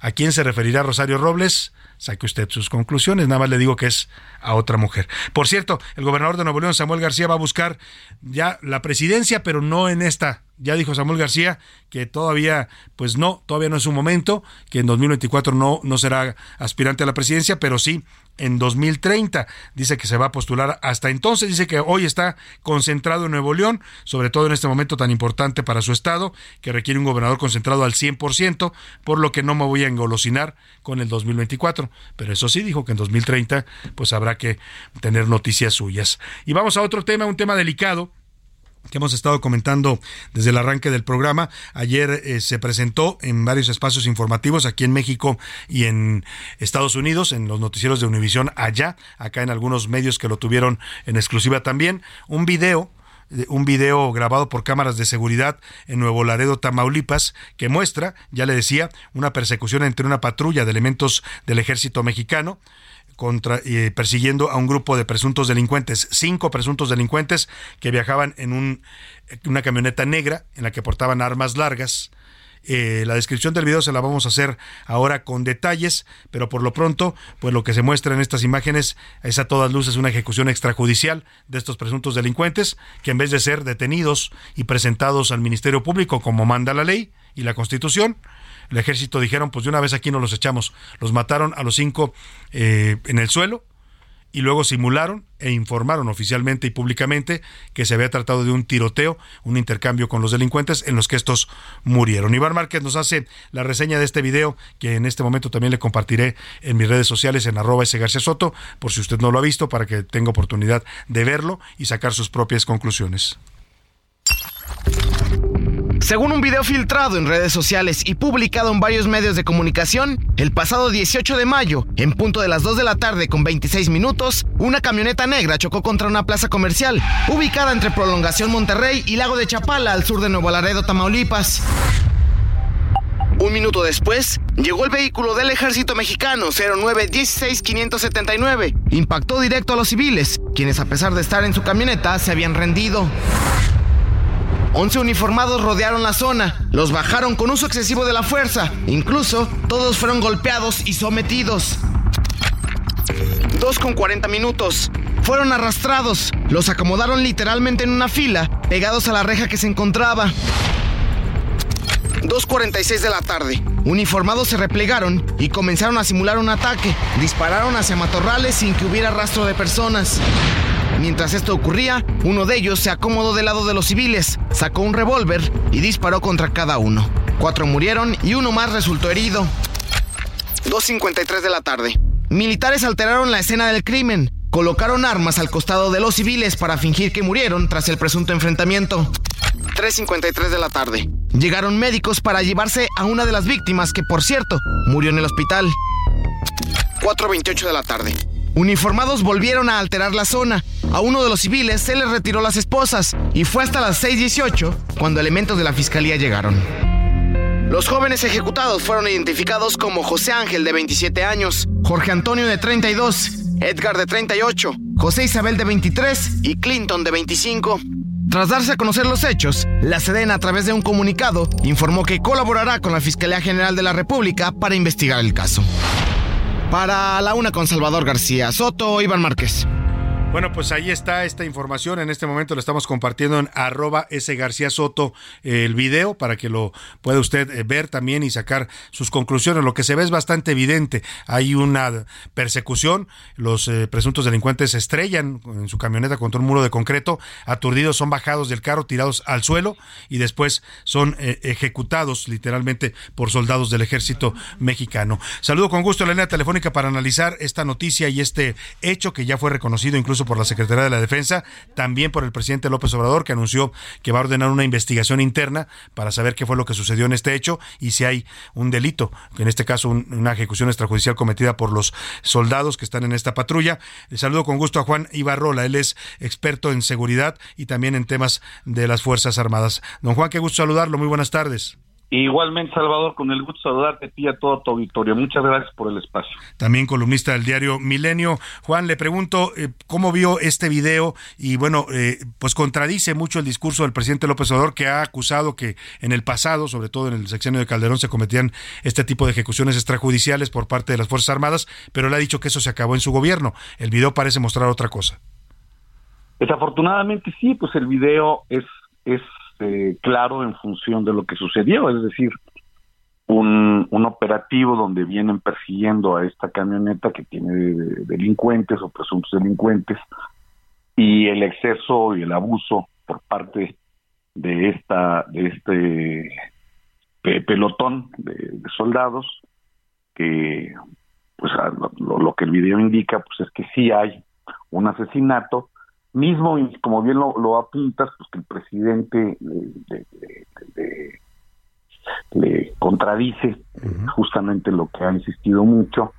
¿A quién se referirá Rosario Robles? saque usted sus conclusiones. Nada más le digo que es a otra mujer. Por cierto, el gobernador de Nuevo León, Samuel García, va a buscar ya la presidencia, pero no en esta. Ya dijo Samuel García que todavía, pues no, todavía no es un momento, que en 2024 no, no será aspirante a la presidencia, pero sí en 2030. Dice que se va a postular hasta entonces. Dice que hoy está concentrado en Nuevo León, sobre todo en este momento tan importante para su estado, que requiere un gobernador concentrado al 100%, por lo que no me voy a engolosinar con el 2024. Pero eso sí, dijo que en 2030 pues habrá que tener noticias suyas. Y vamos a otro tema, un tema delicado que hemos estado comentando desde el arranque del programa. Ayer eh, se presentó en varios espacios informativos aquí en México y en Estados Unidos, en los noticieros de Univisión allá, acá en algunos medios que lo tuvieron en exclusiva también, un video eh, un video grabado por cámaras de seguridad en Nuevo Laredo, Tamaulipas, que muestra, ya le decía, una persecución entre una patrulla de elementos del ejército mexicano contra, eh, persiguiendo a un grupo de presuntos delincuentes, cinco presuntos delincuentes que viajaban en un, una camioneta negra en la que portaban armas largas. Eh, la descripción del video se la vamos a hacer ahora con detalles, pero por lo pronto, pues lo que se muestra en estas imágenes es a todas luces una ejecución extrajudicial de estos presuntos delincuentes que en vez de ser detenidos y presentados al Ministerio Público como manda la ley y la Constitución, el ejército dijeron, pues de una vez aquí no los echamos. Los mataron a los cinco eh, en el suelo y luego simularon e informaron oficialmente y públicamente que se había tratado de un tiroteo, un intercambio con los delincuentes en los que estos murieron. Iván Márquez nos hace la reseña de este video que en este momento también le compartiré en mis redes sociales en arroba ese García Soto, por si usted no lo ha visto, para que tenga oportunidad de verlo y sacar sus propias conclusiones. Según un video filtrado en redes sociales y publicado en varios medios de comunicación, el pasado 18 de mayo, en punto de las 2 de la tarde con 26 minutos, una camioneta negra chocó contra una plaza comercial ubicada entre Prolongación Monterrey y Lago de Chapala al sur de Nuevo Laredo, Tamaulipas. Un minuto después, llegó el vehículo del ejército mexicano 0916579. Impactó directo a los civiles, quienes a pesar de estar en su camioneta se habían rendido. 11 uniformados rodearon la zona, los bajaron con uso excesivo de la fuerza, incluso todos fueron golpeados y sometidos. 2 con 40 minutos. Fueron arrastrados, los acomodaron literalmente en una fila, pegados a la reja que se encontraba. 2.46 de la tarde. Uniformados se replegaron y comenzaron a simular un ataque. Dispararon hacia matorrales sin que hubiera rastro de personas. Mientras esto ocurría, uno de ellos se acomodó del lado de los civiles, sacó un revólver y disparó contra cada uno. Cuatro murieron y uno más resultó herido. 2.53 de la tarde. Militares alteraron la escena del crimen. Colocaron armas al costado de los civiles para fingir que murieron tras el presunto enfrentamiento. 3.53 de la tarde. Llegaron médicos para llevarse a una de las víctimas que, por cierto, murió en el hospital. 4.28 de la tarde. Uniformados volvieron a alterar la zona. A uno de los civiles se le retiró las esposas y fue hasta las 6.18 cuando elementos de la fiscalía llegaron. Los jóvenes ejecutados fueron identificados como José Ángel de 27 años, Jorge Antonio de 32, Edgar de 38, José Isabel de 23 y Clinton de 25. Tras darse a conocer los hechos, la Sedena a través de un comunicado informó que colaborará con la Fiscalía General de la República para investigar el caso. Para la una con Salvador García Soto, Iván Márquez. Bueno, pues ahí está esta información. En este momento lo estamos compartiendo en arroba S. García Soto el video para que lo pueda usted eh, ver también y sacar sus conclusiones. Lo que se ve es bastante evidente. Hay una persecución. Los eh, presuntos delincuentes se estrellan en su camioneta contra un muro de concreto. Aturdidos son bajados del carro, tirados al suelo y después son eh, ejecutados literalmente por soldados del ejército mexicano. Saludo con gusto a la línea telefónica para analizar esta noticia y este hecho que ya fue reconocido incluso por la Secretaría de la Defensa, también por el presidente López Obrador, que anunció que va a ordenar una investigación interna para saber qué fue lo que sucedió en este hecho y si hay un delito, en este caso una ejecución extrajudicial cometida por los soldados que están en esta patrulla. Le saludo con gusto a Juan Ibarrola, él es experto en seguridad y también en temas de las Fuerzas Armadas. Don Juan, qué gusto saludarlo, muy buenas tardes. Igualmente, Salvador, con el gusto de saludarte a ti y a todo tu auditorio. Muchas gracias por el espacio. También columnista del diario Milenio. Juan, le pregunto eh, cómo vio este video y, bueno, eh, pues contradice mucho el discurso del presidente López Obrador que ha acusado que en el pasado, sobre todo en el sexenio de Calderón, se cometían este tipo de ejecuciones extrajudiciales por parte de las Fuerzas Armadas, pero le ha dicho que eso se acabó en su gobierno. El video parece mostrar otra cosa. Desafortunadamente sí, pues el video es, es este, claro en función de lo que sucedió, es decir, un, un operativo donde vienen persiguiendo a esta camioneta que tiene delincuentes o presuntos delincuentes y el exceso y el abuso por parte de esta de este pelotón de, soldados que pues lo, lo, que el video indica pues es que sí hay un asesinato mismo, y como bien lo, apuntas, pues que el presidente le, contradice justamente lo que ha insistido mucho.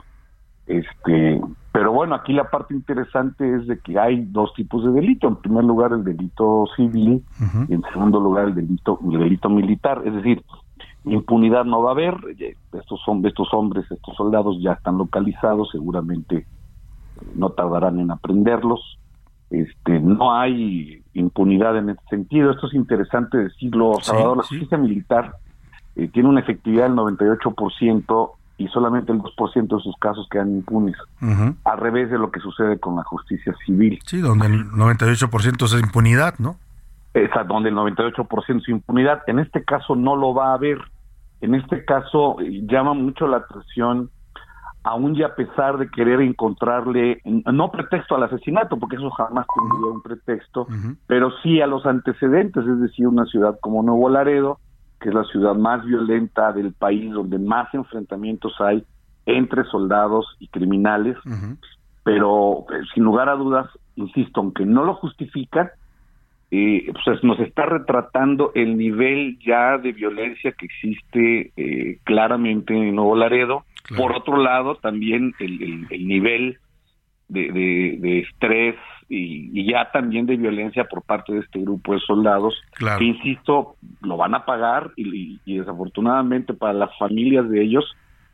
Este, pero bueno, aquí la parte interesante es de que hay dos tipos de delito. En primer lugar, el delito civil y en segundo lugar, el delito, el delito militar. Es decir, impunidad no va a haber. Estos, son, estos hombres, estos soldados ya están localizados, seguramente no tardarán en aprenderlos este, no hay impunidad en este sentido. Esto es interesante decirlo, Salvador. La justicia militar eh, tiene una efectividad del 98% y solamente el 2% de sus casos quedan impunes, al revés de lo que sucede con la justicia civil. Sí, donde el 98% es impunidad, ¿no? Esa, donde el 98% es impunidad. En este caso no lo va a haber. En este caso eh, llama mucho la atención aún y a pesar de querer encontrarle, no pretexto al asesinato, porque eso jamás tendría un pretexto, pero sí a los antecedentes, es decir, una ciudad como Nuevo Laredo, que es la ciudad más violenta del país, donde más enfrentamientos hay entre soldados y criminales, pero eh, sin lugar a dudas, insisto, aunque no lo justifican, eh, pues nos está retratando el nivel ya de violencia que existe eh, claramente en Nuevo Laredo, por otro lado, también el, el, nivel de, de, estrés y, ya también de violencia por parte de este grupo de soldados, que insisto, lo van a pagar y, desafortunadamente para las familias de ellos,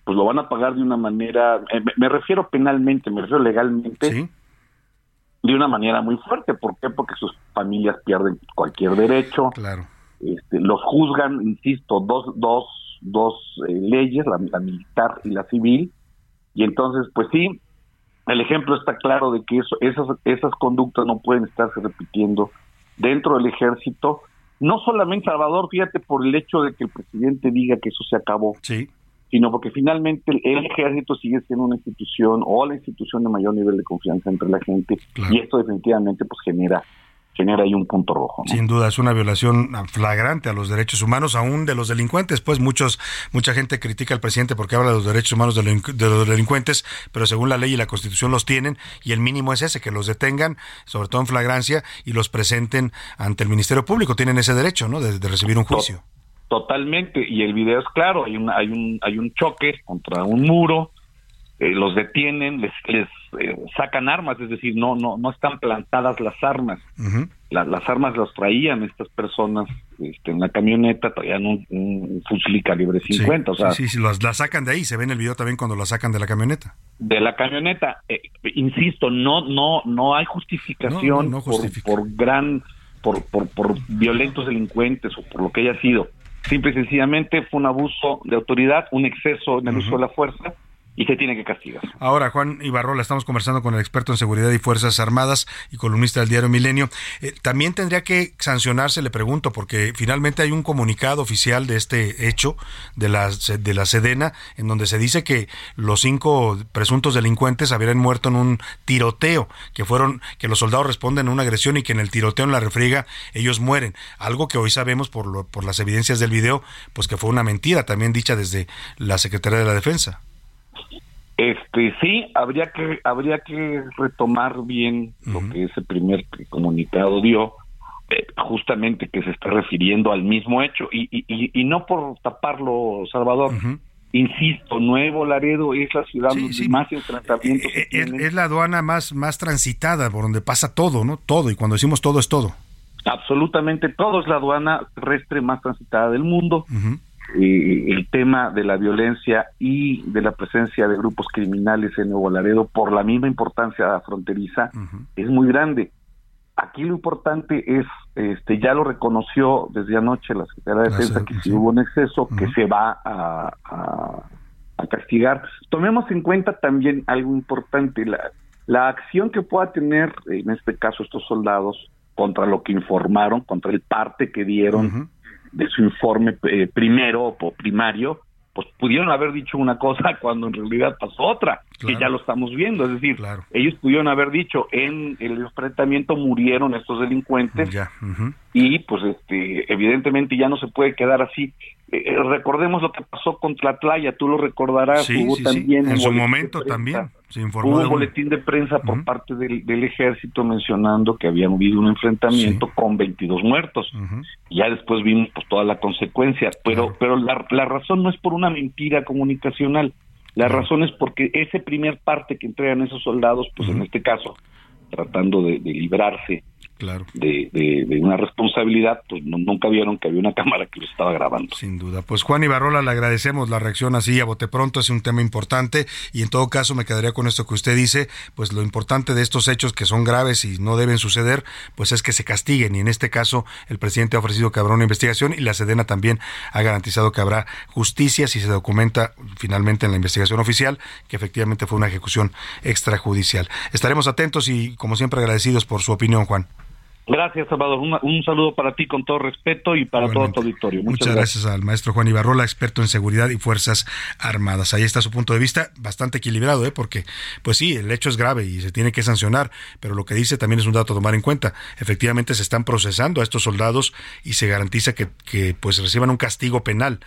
pues lo van a pagar de una manera, eh, me, refiero penalmente, me refiero legalmente, de una manera muy fuerte. ¿Por qué? Porque sus familias pierden cualquier derecho. Claro. Este, los juzgan, insisto, dos, dos dos eh, leyes, la, militar y la civil, y entonces, pues sí, el ejemplo está claro de que eso, esas, esas conductas no pueden estarse repitiendo dentro del ejército, no solamente Salvador, fíjate, por el hecho de que el presidente diga que eso se acabó, sí. sino porque finalmente el, ejército sigue siendo una institución o la institución de mayor nivel de confianza entre la gente. Y esto definitivamente pues genera genera ahí un punto rojo. Sin duda, es una violación flagrante a los derechos humanos, aún de los delincuentes. Pues muchos, mucha gente critica al presidente porque habla de los derechos humanos de, los delincuentes, pero según la ley y la constitución los tienen, y el mínimo es ese, que los detengan, sobre todo en flagrancia, y los presenten ante el Ministerio Público. Tienen ese derecho, ¿no?, de, recibir un juicio. Totalmente, y el video es claro, hay un, hay un, hay un choque contra un muro, eh, los detienen, les, les eh, sacan armas, es decir, no no no están plantadas las armas. las armas las traían estas personas este, en la camioneta, traían un, fusil calibre 50. o sea, sí, sí, las, sacan de ahí, se ve en el video también cuando la sacan de la camioneta. De la camioneta, eh, insisto, no no no hay justificación por, por, gran por, por, por violentos delincuentes o por lo que haya sido. Simple y sencillamente fue un abuso de autoridad, un exceso en el uso de la fuerza y se tiene que castigar. Ahora, Juan Ibarrola, estamos conversando con el experto en seguridad y Fuerzas Armadas y columnista del diario Milenio. Eh, también tendría que sancionarse, le pregunto, porque finalmente hay un comunicado oficial de este hecho de la, de la Sedena, en donde se dice que los cinco presuntos delincuentes habrían muerto en un tiroteo, que fueron, que los soldados responden a una agresión y que en el tiroteo en la refriega ellos mueren. Algo que hoy sabemos por, lo, por las evidencias del video, pues que fue una mentira, también dicha desde la Secretaría de la Defensa. Este sí, habría que habría que retomar bien lo que ese primer comunicado dio, eh, justamente que se está refiriendo al mismo hecho y, y, y, no por taparlo, Salvador. Insisto, Nuevo Laredo es la ciudad donde más enfrentamientos eh, eh, es, es, la aduana más más transitada por donde pasa todo, ¿no? Todo y cuando decimos todo es todo. Absolutamente todo es la aduana terrestre más transitada del mundo. Eh, el tema de la violencia y de la presencia de grupos criminales en Nuevo Laredo por la misma importancia fronteriza es muy grande. Aquí lo importante es, este, ya lo reconoció desde anoche la Secretaría de Defensa que si hubo un exceso, que se va a, a, castigar. Tomemos en cuenta también algo importante, la, la acción que pueda tener, en este caso, estos soldados contra lo que informaron, contra el parte que dieron de su informe eh, primero o primario, pues pudieron haber dicho una cosa cuando en realidad pasó otra, que ya lo estamos viendo. Es decir, ellos pudieron haber dicho en el enfrentamiento murieron estos delincuentes y pues este evidentemente ya no se puede quedar así. Eh, recordemos lo que pasó con Tlatlaya, tú lo recordarás, hubo también en su momento también Hubo un boletín de prensa por parte del, ejército mencionando que había habido un enfrentamiento con 22 muertos. y ya después vimos pues, toda la consecuencia, pero pero la, la, razón no es por una mentira comunicacional, la razón es porque ese primer parte que entregan esos soldados, pues en este caso, tratando de, de librarse claro. de, de, una responsabilidad, pues nunca vieron que había una cámara que lo estaba grabando. Sin duda. Pues Juan Ibarrola, le agradecemos la reacción así a bote pronto, es un tema importante y en todo caso me quedaría con esto que usted dice, pues lo importante de estos hechos que son graves y no deben suceder, pues es que se castiguen y en este caso el presidente ha ofrecido que habrá una investigación y la Sedena también ha garantizado que habrá justicia si se documenta finalmente en la investigación oficial que efectivamente fue una ejecución extrajudicial. Estaremos atentos y como siempre agradecidos por su opinión, Juan. Gracias, Salvador. Un, saludo para ti con todo respeto y para todo tu auditorio. Muchas, gracias. al maestro Juan Ibarrola, experto en seguridad y fuerzas armadas. Ahí está su punto de vista, bastante equilibrado, ¿eh? porque, pues sí, el hecho es grave y se tiene que sancionar, pero lo que dice también es un dato a tomar en cuenta. Efectivamente, se están procesando a estos soldados y se garantiza que, que pues reciban un castigo penal.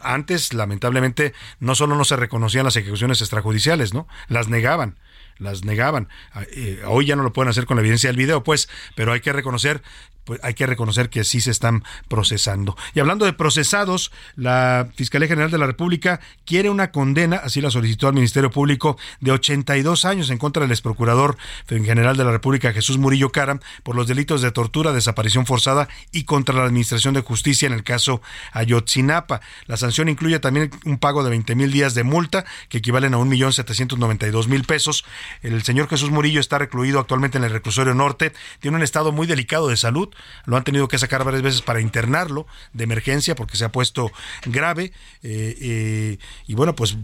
Antes, lamentablemente, no solo no se reconocían las ejecuciones extrajudiciales, ¿no? Las negaban las negaban. Ah, eh, hoy ya no lo pueden hacer con la evidencia del video, pues, pero hay que reconocer pues hay que reconocer que sí se están procesando. Y hablando de procesados, la Fiscalía General de la República quiere una condena, así la solicitó al Ministerio Público, de 82 años en contra del exprocurador general de la República, Jesús Murillo Cara, por los delitos de tortura, desaparición forzada y contra la Administración de Justicia en el caso Ayotzinapa. La sanción incluye también un pago de 20 mil días de multa, que equivalen a 1.792.000 pesos, El señor Jesús Murillo está recluido actualmente en el reclusorio norte, tiene un estado muy delicado de salud, lo han tenido que sacar varias veces para internarlo de emergencia porque se ha puesto grave eh, eh, y bueno, pues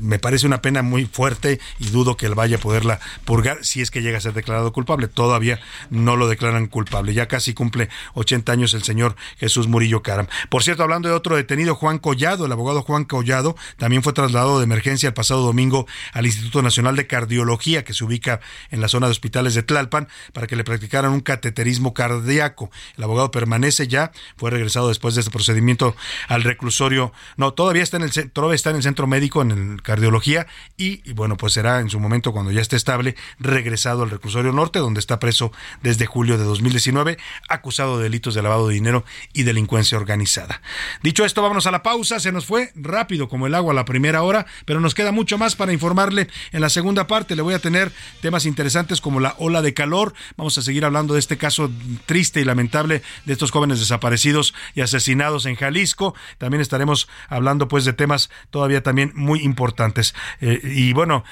me parece una pena muy fuerte y dudo que él vaya a poderla purgar si es que llega a ser declarado culpable. Todavía no lo declaran culpable. Ya casi cumple 80 años el señor Jesús Murillo Caram. Por cierto, hablando de otro detenido, Juan Collado, el abogado Juan Collado, también fue trasladado de emergencia el pasado domingo al Instituto Nacional de Cardiología, que se ubica en la zona de hospitales de Tlalpan, para que le practicaran un cateterismo cardíaco. El abogado permanece ya, fue regresado después de este procedimiento al reclusorio. No, todavía está en el, todavía está en el centro médico, en el cardiología, y, y bueno, pues será en su momento, cuando ya esté estable, regresado al reclusorio norte, donde está preso desde julio de 2019, acusado de delitos de lavado de dinero y delincuencia organizada. Dicho esto, vámonos a la pausa. Se nos fue rápido como el agua a la primera hora, pero nos queda mucho más para informarle en la segunda parte. Le voy a tener temas interesantes como la ola de calor. Vamos a seguir hablando de este caso triste y lamentable de estos jóvenes desaparecidos y asesinados en Jalisco. También estaremos hablando pues de temas todavía también muy importantes. Eh, y bueno,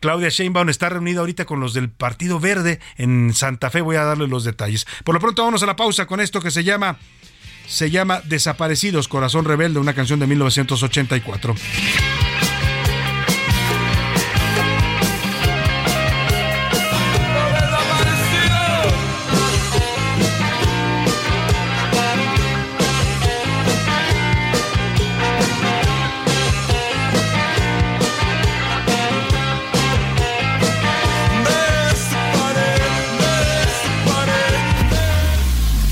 Claudia Sheinbaum está reunida ahorita con los del Partido Verde en Santa Fe. Voy a darle los detalles. Por lo pronto, vamos a la pausa con esto que se llama se llama Desaparecidos, Corazón Rebelde, una canción de 1984.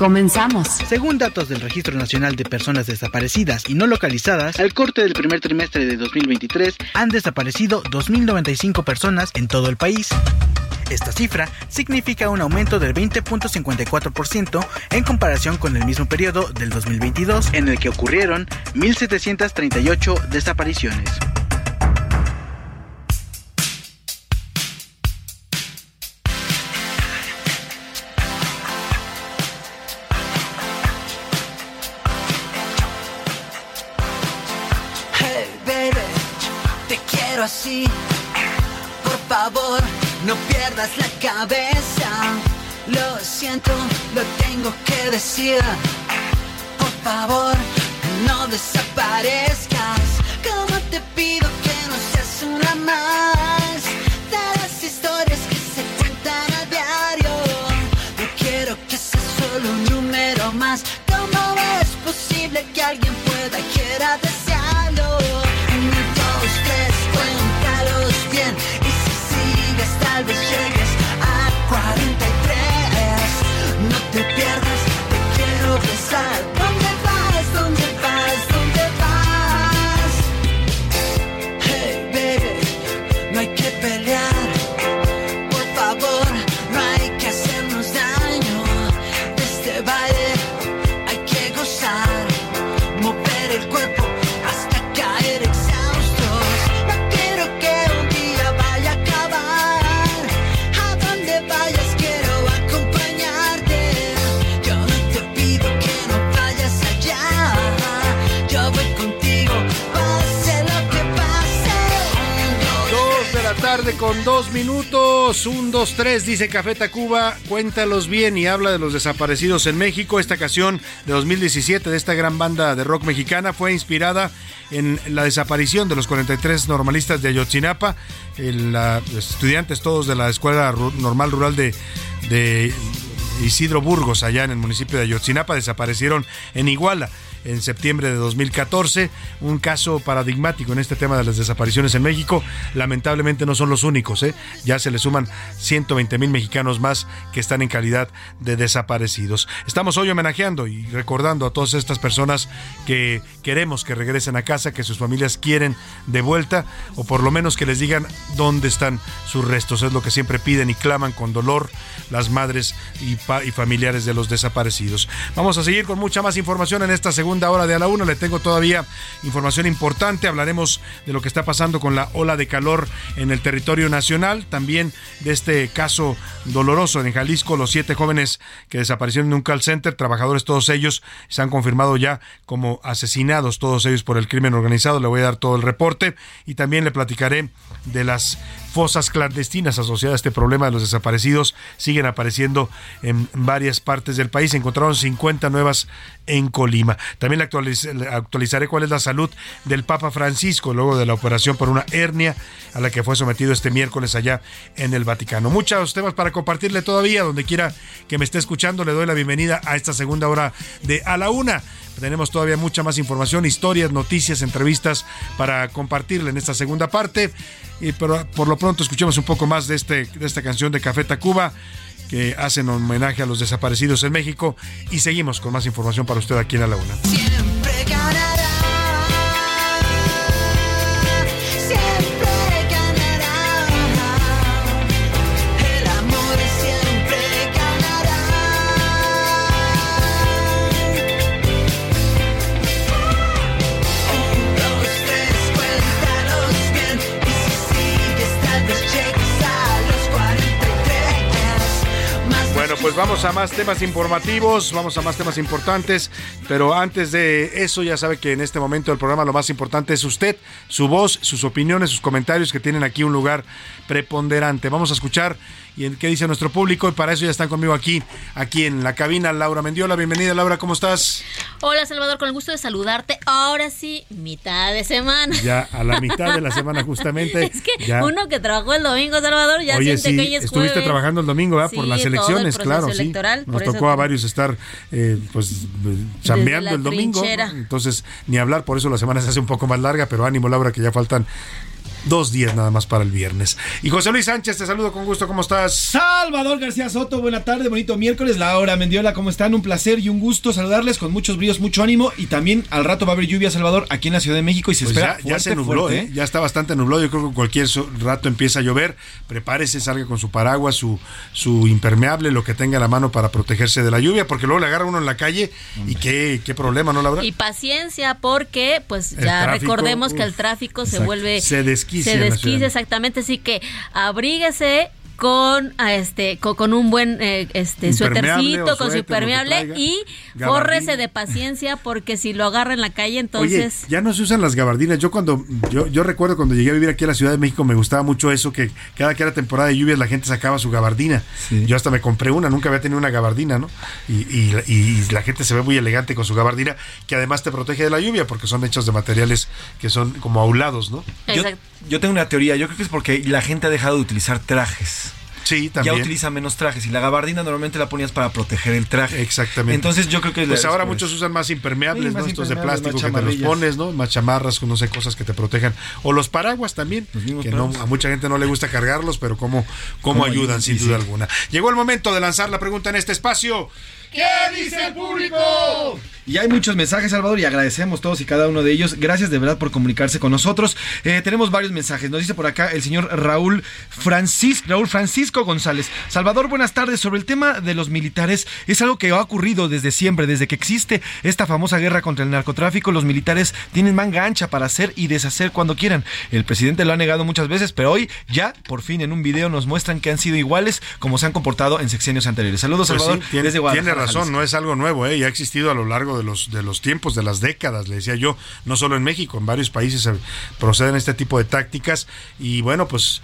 Comenzamos. Según datos del Registro Nacional de Personas Desaparecidas y No Localizadas, al corte del primer trimestre de 2023 han desaparecido 2.095 personas en todo el país. Esta cifra significa un aumento del 20.54% en comparación con el mismo periodo del 2022, en el que ocurrieron 1.738 desapariciones. Así. Por favor, no pierdas la cabeza. Lo siento, lo tengo que decir. Por favor, no desaparezcas. Como te pido que no seas una más de las historias que se cuentan a diario. No quiero que seas solo un número más. ¿Cómo es posible que alguien pueda quiera desearlo? Llegues a 43. No te pierdas, te quiero besar. Con dos minutos. Un, dos, tres, dice Café Tacuba. Cuéntalos bien y habla de los desaparecidos en México. Esta canción de 2017 de esta gran banda de rock mexicana fue inspirada en la desaparición de los 43 normalistas de Ayotzinapa. Los estudiantes todos de la Escuela Normal Rural de, de Isidro Burgos, allá en el municipio de Ayotzinapa, desaparecieron en Iguala en septiembre de 2014. Un caso paradigmático en este tema de las desapariciones en México. Lamentablemente no son los únicos, ¿eh? ya se le suman 120 mil mexicanos más que están en calidad de desaparecidos. Estamos hoy homenajeando y recordando a todas estas personas que queremos que regresen a casa, que sus familias quieren de vuelta, o por lo menos que les digan dónde están sus restos. Es lo que siempre piden y claman con dolor las madres y, y familiares de los desaparecidos. Vamos a seguir con mucha más información en esta segunda segunda hora de a la una. Le tengo todavía información importante. Hablaremos de lo que está pasando con la ola de calor en el territorio nacional. También de este caso doloroso en Jalisco, los siete jóvenes que desaparecieron en un call center, trabajadores todos ellos, se han confirmado ya como asesinados, todos ellos por el crimen organizado. Le voy a dar todo el reporte y también le platicaré de las fosas clandestinas asociadas a este problema de los desaparecidos siguen apareciendo en varias partes del país. Encontraron 50 nuevas en Colima. También actualizaré cuál es la salud del Papa Francisco luego de la operación por una hernia a la que fue sometido este miércoles allá en el Vaticano. Muchos temas para compartirle todavía, donde quiera que me esté escuchando, le doy la bienvenida a esta segunda hora de A la Una. Tenemos todavía mucha más información, historias, noticias, entrevistas para compartirle en esta segunda parte. Y pero por lo pronto escuchemos un poco más de, este, de esta canción de Café Tacuba que hacen homenaje a los desaparecidos en México y seguimos con más información para usted aquí en La Una. Pues vamos a más temas informativos, vamos a más temas importantes, pero antes de eso ya sabe que en este momento del programa lo más importante es usted, su voz, sus opiniones, sus comentarios que tienen aquí un lugar preponderante. Vamos a escuchar y qué dice nuestro público. Y para eso ya están conmigo aquí, aquí en la cabina, Laura Mendiola. Bienvenida, Laura, ¿cómo estás? Hola, Salvador, con el gusto de saludarte. Ahora sí, mitad de semana. Ya, a la mitad de la semana, justamente. es que uno que trabajó el domingo, Salvador, ya siente que hoy es Estuviste trabajando el domingo, ¿verdad? por las elecciones, claro. sí. Nos tocó a varios estar, eh, pues, chambeando el domingo. Entonces, ni hablar, por eso la semana se hace un poco más larga, pero ánimo, Laura, que ya faltan dos días nada más para el viernes. Y José Luis Sánchez, te saludo con gusto, ¿cómo estás? Salvador García Soto, buena tarde, bonito miércoles, Laura Mendiola, ¿cómo están? Un placer y un gusto saludarles con muchos bríos, mucho ánimo y también al rato va a haber lluvia, Salvador, aquí en la Ciudad de México y se pues espera. Ya, se nubló, ¿eh? ya está bastante nublado, yo creo que cualquier rato empieza a llover, prepárese, salga con su paraguas, su, su impermeable, lo que tenga a la mano para protegerse de la lluvia, porque luego le agarra uno en la calle y qué, qué problema, ¿no, Laura? Y paciencia, porque pues ya recordemos que el tráfico se vuelve... Se desquicia. Se exactamente, así que abríguese con este con, un buen eh, este suétercito con su impermeable y córrese de paciencia porque si lo agarra en la calle entonces ya no se usan las gabardinas. Yo cuando yo, yo recuerdo cuando llegué a vivir aquí a la Ciudad de México me gustaba mucho eso que cada que era temporada de lluvias la gente sacaba su gabardina. Yo hasta me compré una nunca había tenido una gabardina no y, y, la gente se ve muy elegante con su gabardina que además te protege de la lluvia porque son hechos de materiales que son como aulados no yo tengo una teoría. Yo creo que es porque la gente ha dejado de utilizar trajes Sí, también. Ya utiliza menos trajes y la gabardina normalmente la ponías para proteger el traje. Exactamente. Entonces yo creo que pues ahora muchos usan más impermeables, ¿no? Estos de plástico que te los pones, ¿no? Más chamarras, no sé, cosas que te protejan o los paraguas también, que no a mucha gente no le gusta cargarlos, pero cómo cómo, ayudan sin duda alguna. Llegó el momento de lanzar la pregunta en este espacio. ¿Qué dice el público? Y hay muchos mensajes, Salvador, y agradecemos todos y cada uno de ellos. Gracias de verdad por comunicarse con nosotros. Eh, tenemos varios mensajes. Nos dice por acá el señor Raúl Francisco, Raúl Francisco González. Salvador, buenas tardes. Sobre el tema de los militares, es algo que ha ocurrido desde siempre, desde que existe esta famosa guerra contra el narcotráfico. Los militares tienen manga ancha para hacer y deshacer cuando quieran. El presidente lo ha negado muchas veces, pero hoy ya, por fin, en un video nos muestran que han sido iguales como se han comportado en sexenios anteriores. Saludos, pues Salvador, desde Guadalajara razón, no es algo nuevo, ¿eh? ya ha existido a lo largo de los, de los tiempos, de las décadas, le decía yo, no solo en México, en varios países proceden este tipo de tácticas. Y bueno, pues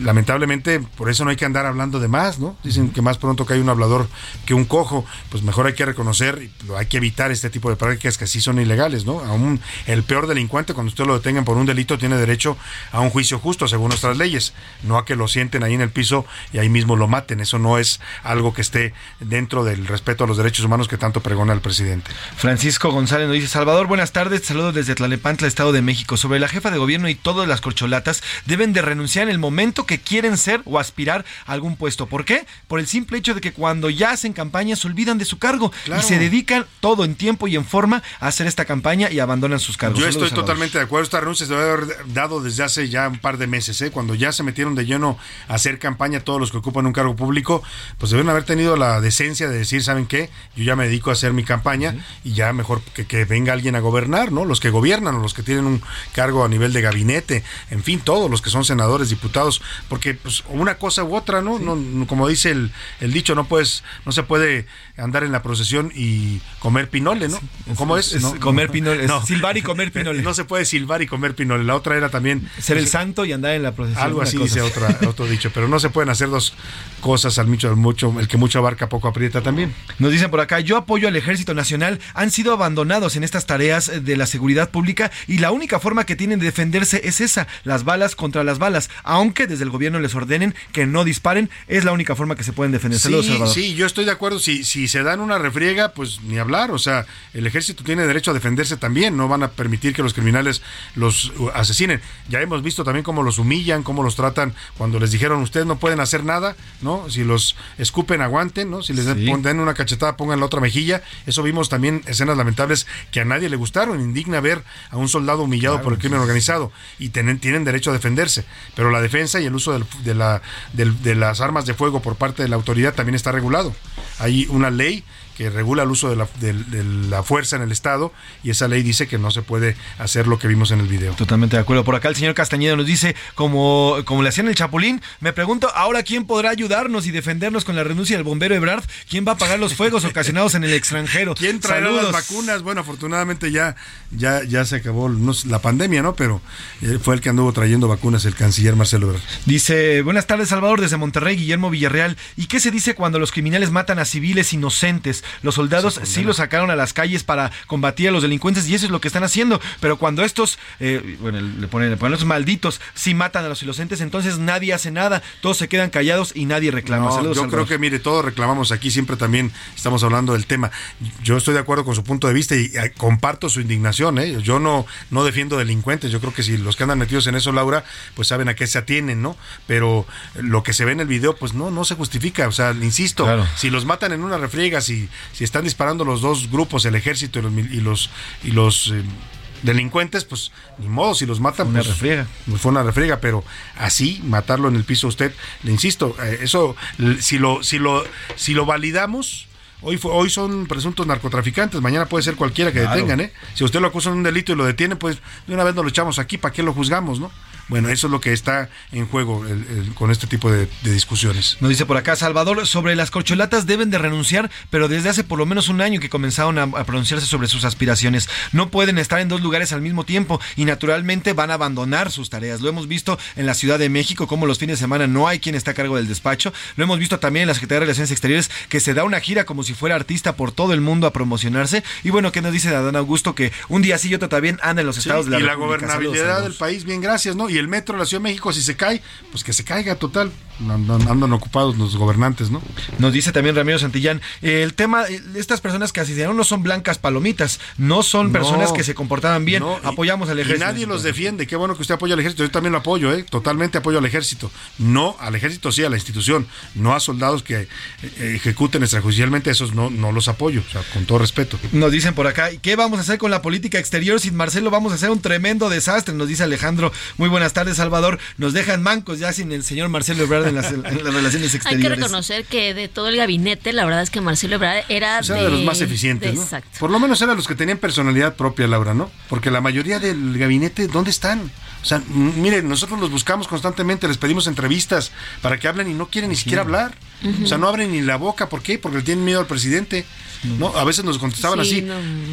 lamentablemente por eso no hay que andar hablando de más, ¿no? Dicen que más pronto que hay un hablador que un cojo, pues mejor hay que reconocer, hay que evitar este tipo de prácticas que así son ilegales, ¿no? Aún el peor delincuente, cuando usted lo detengan por un delito, tiene derecho a un juicio justo según nuestras leyes, no a que lo sienten ahí en el piso y ahí mismo lo maten, eso no es algo que esté dentro del respeto a los derechos humanos que tanto pregona el presidente. Francisco González nos dice, Salvador, buenas tardes, saludos desde Tlalepantla, Estado de México, sobre la jefa de gobierno y todas las corcholatas deben de renunciar en el momento momento que quieren ser o aspirar a algún puesto. ¿Por qué? Por el simple hecho de que cuando ya hacen campaña se olvidan de su cargo y se dedican todo en tiempo y en forma a hacer esta campaña y abandonan sus cargos. Yo estoy totalmente de acuerdo. Esta renuncia se debe haber dado desde hace ya un par de meses, ¿eh? cuando ya se metieron de lleno a hacer campaña todos los que ocupan un cargo público, pues deben haber tenido la decencia de decir ¿saben qué? Yo ya me dedico a hacer mi campaña y ya mejor que, que, venga alguien a gobernar, ¿no? Los que gobiernan o los que tienen un cargo a nivel de gabinete, en fin, todos los que son senadores, diputados, porque pues una cosa u otra, ¿no? no como dice el, el dicho, no puedes, no se puede andar en la procesión y comer pinole, ¿no? ¿Cómo es? Comer pinole, silbar y comer pinole. No se puede silbar y comer pinole. La otra era también... Ser el santo y andar en la procesión. Algo así dice otra, otro dicho, pero no se pueden hacer dos cosas al mucho, mucho, el que mucho abarca poco aprieta también. Nos dicen por acá, yo apoyo al Ejército Nacional, han sido abandonados en estas tareas de la seguridad pública y la única forma que tienen de defenderse es esa, las balas contra las balas, aunque desde el gobierno les ordenen que no disparen, es la única forma que se pueden defender. Sí, sí, yo estoy de acuerdo, si, si se dan una refriega, pues ni hablar, o sea, el ejército tiene derecho a defenderse también, no van a permitir que los criminales los uh, asesinen. Ya hemos visto también cómo los humillan, cómo los tratan cuando les dijeron ustedes no pueden hacer nada, ¿no? Si los escupen, aguanten, ¿no? Si les den una cachetada, pongan la otra mejilla. Eso vimos también escenas lamentables que a nadie le gustaron. Indigna ver a un soldado humillado por el crimen organizado y tienen, tienen derecho a defenderse. Pero la defensa y el uso de, la, de las armas de fuego por parte de la autoridad también está regulado. Hay una ley que regula el uso de la, de, la, fuerza en el Estado y esa ley dice que no se puede hacer lo que vimos en el video. Totalmente de acuerdo. Por acá el señor Castañeda nos dice, como, como le hacían el Chapulín, me pregunto, ahora quién podrá ayudarnos y defendernos con la renuncia del bombero Ebrard, quién va a pagar los fuegos ocasionados en el extranjero. ¿Quién traerá las vacunas? Bueno, afortunadamente ya, ya, ya se acabó la pandemia, ¿no? Pero eh, fue el que anduvo trayendo vacunas, el canciller Marcelo Ebrard. Dice, buenas tardes Salvador, desde Monterrey, Guillermo Villarreal. ¿Y qué se dice cuando los criminales matan a civiles inocentes? Los soldados sí los sacaron a las calles para combatir a los delincuentes y eso es lo que están haciendo. Pero cuando estos, eh, bueno, le ponen, le ponen los malditos, sí matan a los inocentes, entonces nadie hace nada, todos se quedan callados y nadie reclama. yo creo que, mire, todos reclamamos aquí, siempre también estamos hablando del tema. Yo estoy de acuerdo con su punto de vista y eh, comparto su indignación. ¿eh? Yo no, no defiendo delincuentes, yo creo que si los que andan metidos en eso, Laura, pues saben a qué se atienen, ¿no? Pero lo que se ve en el video, pues no, no se justifica. O sea, insisto, si los matan en una refriega, si, si están disparando los dos grupos, el ejército y los, y los, eh, delincuentes, pues ni modo, si los matan, una pues, refriega. fue una refriega, pero así matarlo en el piso usted, le insisto, eh, eso si lo, si lo, si lo validamos, Hoy, hoy son presuntos narcotraficantes, mañana puede ser cualquiera que detengan, ¿eh? Si usted lo acusa de un delito y lo detiene, pues de una vez nos lo echamos aquí, ¿para qué lo juzgamos, no? Bueno, eso es lo que está en juego con este tipo de, discusiones. Nos dice por acá Salvador, sobre las corcholatas deben de renunciar, pero desde hace por lo menos un año que comenzaron a, pronunciarse sobre sus aspiraciones. No pueden estar en dos lugares al mismo tiempo y naturalmente van a abandonar sus tareas. Lo hemos visto en la Ciudad de México, como los fines de semana no hay quien está a cargo del despacho. Lo hemos visto también en la Secretaría de Relaciones Exteriores, que se da una gira como si fuera artista por todo el mundo a promocionarse. Y bueno, que nos dice Adán Augusto que un día sí y otro también anda en los estados de la Y la gobernabilidad del país, bien, gracias, ¿no? Y el metro de la Ciudad de México, si se cae, pues que se caiga total. Andan, ocupados los gobernantes, ¿no? Nos dice también Ramiro Santillán, el tema, estas personas que asistieron no son blancas palomitas, no son personas que se comportaban bien, apoyamos al ejército. Y nadie los defiende, qué bueno que usted apoya al ejército, yo también lo apoyo, ¿eh? totalmente apoyo al ejército. No, al ejército sí, a la institución, no a soldados que eh, ejecuten extrajudicialmente, esos no, no los apoyo, o sea, con todo respeto. Nos dicen por acá, ¿qué vamos a hacer con la política exterior sin Marcelo? Vamos a hacer un tremendo desastre, nos dice Alejandro. Muy buenas tardes, Salvador. Nos dejan mancos ya sin el señor Marcelo Ebrard en las, relaciones exteriores. Hay que reconocer que de todo el gabinete, la verdad es que Marcelo Ebrard era pues de, los más eficientes, ¿no? Exacto. Por lo menos era los que tenían personalidad propia, Laura, ¿no? Porque la mayoría del gabinete, ¿dónde están? O sea, miren, nosotros los buscamos constantemente, les pedimos entrevistas para que hablen y no quieren ni siquiera hablar. O sea, no abren ni la boca. ¿Por qué? Porque tienen miedo al presidente. ¿no? A veces nos contestaban así.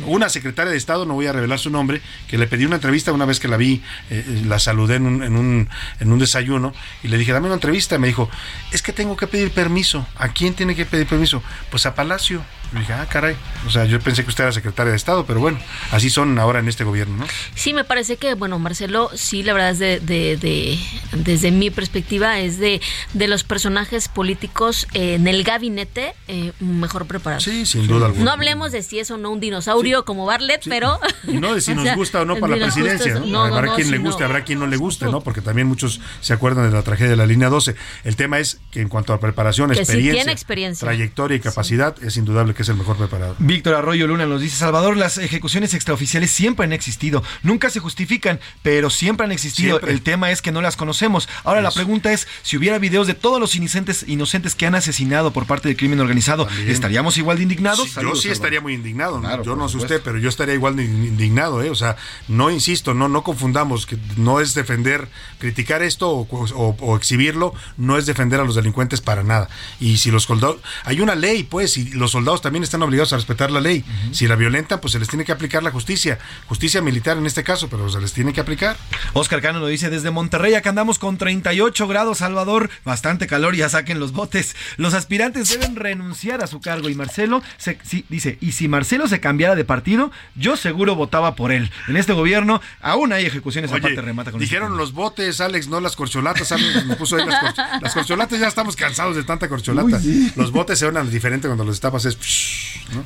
Una secretaria de Estado, no voy a revelar su nombre, que le pedí una entrevista una vez que la vi, eh, eh, la saludé en un, en, un, en un desayuno y le dije, dame una entrevista. Me dijo, es que tengo que pedir permiso. ¿A quién tiene que pedir permiso? Pues a Palacio. Le dije, ah, caray. O sea, yo pensé que usted era secretaria de Estado, pero bueno, así son ahora en este gobierno, ¿no? Sí, me parece que, bueno, Marcelo, sí, la verdad es de, de, desde mi perspectiva, es de, de los personajes políticos en el gabinete eh, mejor preparados. Sí, sin duda alguna. No hablemos de si es o no un dinosaurio como Bartlett, pero... Y no de si nos gusta o no para la presidencia, ¿no? habrá quien le guste, habrá quien no le guste, ¿no? Porque también muchos se acuerdan de la tragedia de la línea 12. El tema es que en cuanto a preparación, experiencia, experiencia, trayectoria y capacidad, es indudable que es el mejor preparado. Víctor Arroyo Luna nos dice, Salvador, las ejecuciones extraoficiales siempre han existido, nunca se justifican, pero siempre han existido. El tema es que no las conocemos. Ahora la pregunta es, si hubiera videos de todos los inocentes, inocentes que sean asesinado por parte del crimen organizado, ¿estaríamos igual de indignados? Sí, yo sí Salvador. estaría muy indignado. yo no sé usted, pero yo estaría igual de indignado. ¿eh? O sea, no insisto, no, no confundamos que no es defender, criticar esto o, o- o exhibirlo, no es defender a los delincuentes para nada. Y si los soldados, hay una ley, pues, y los soldados también están obligados a respetar la ley. Si la violentan, pues se les tiene que aplicar la justicia, justicia militar en este caso, pero se les tiene que aplicar. Oscar Cano nos dice desde Monterrey, acá andamos con 38 grados, Salvador, bastante calor, ya saquen los botes. Los aspirantes deben renunciar a su cargo y Marcelo se, sí, dice, y si Marcelo se cambiara de partido, yo seguro votaba por él. En este gobierno aún hay ejecuciones, Oye, aparte remata con dijeron los botes, Alex, no las corcholatas. Alex me puso ahí las, corch- las corcholatas, ya estamos cansados de tanta corcholata. Uy, sí. Los botes se onan diferente cuando los tapas, es. ¿no?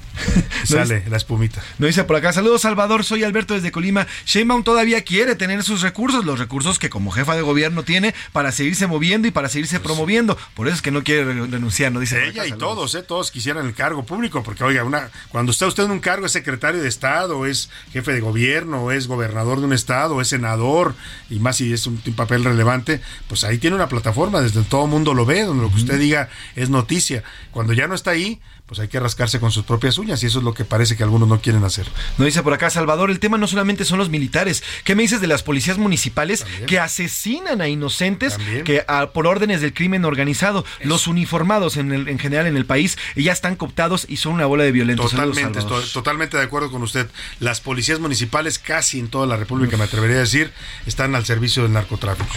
Sale la espumita. Nos dice por acá, saludos Salvador, soy Alberto desde Colima. Sheinbaum todavía quiere tener sus recursos, los recursos que como jefa de gobierno tiene para seguirse moviendo y para seguirse promoviendo. Por eso es que no quiere re- renunciar, nos dice. Ella acá, y saludos. todos, ¿eh? todos quisieran el cargo público, porque oiga, una, cuando está usted en un cargo, es secretario de Estado, o es jefe de gobierno, o es gobernador de un Estado, o es senador, y más si es un, un papel relevante, pues ahí tiene una plataforma, desde todo el mundo lo ve, donde lo que usted diga es noticia. Cuando ya no está ahí, pues hay que rascarse con sus propias uñas, y eso es lo que parece que algunos no quieren hacer. Nos dice por acá Salvador, el tema no solamente son los militares. ¿Qué me dices de las policías municipales que asesinan a inocentes que ah, por órdenes del crimen organizado? Los uniformados en, el- en general en el país ya están cooptados y son una bola de violentos. Totalmente, estoy totalmente de acuerdo con usted. Las policías municipales casi en toda la República, me atrevería a decir, están al servicio del narcotráfico.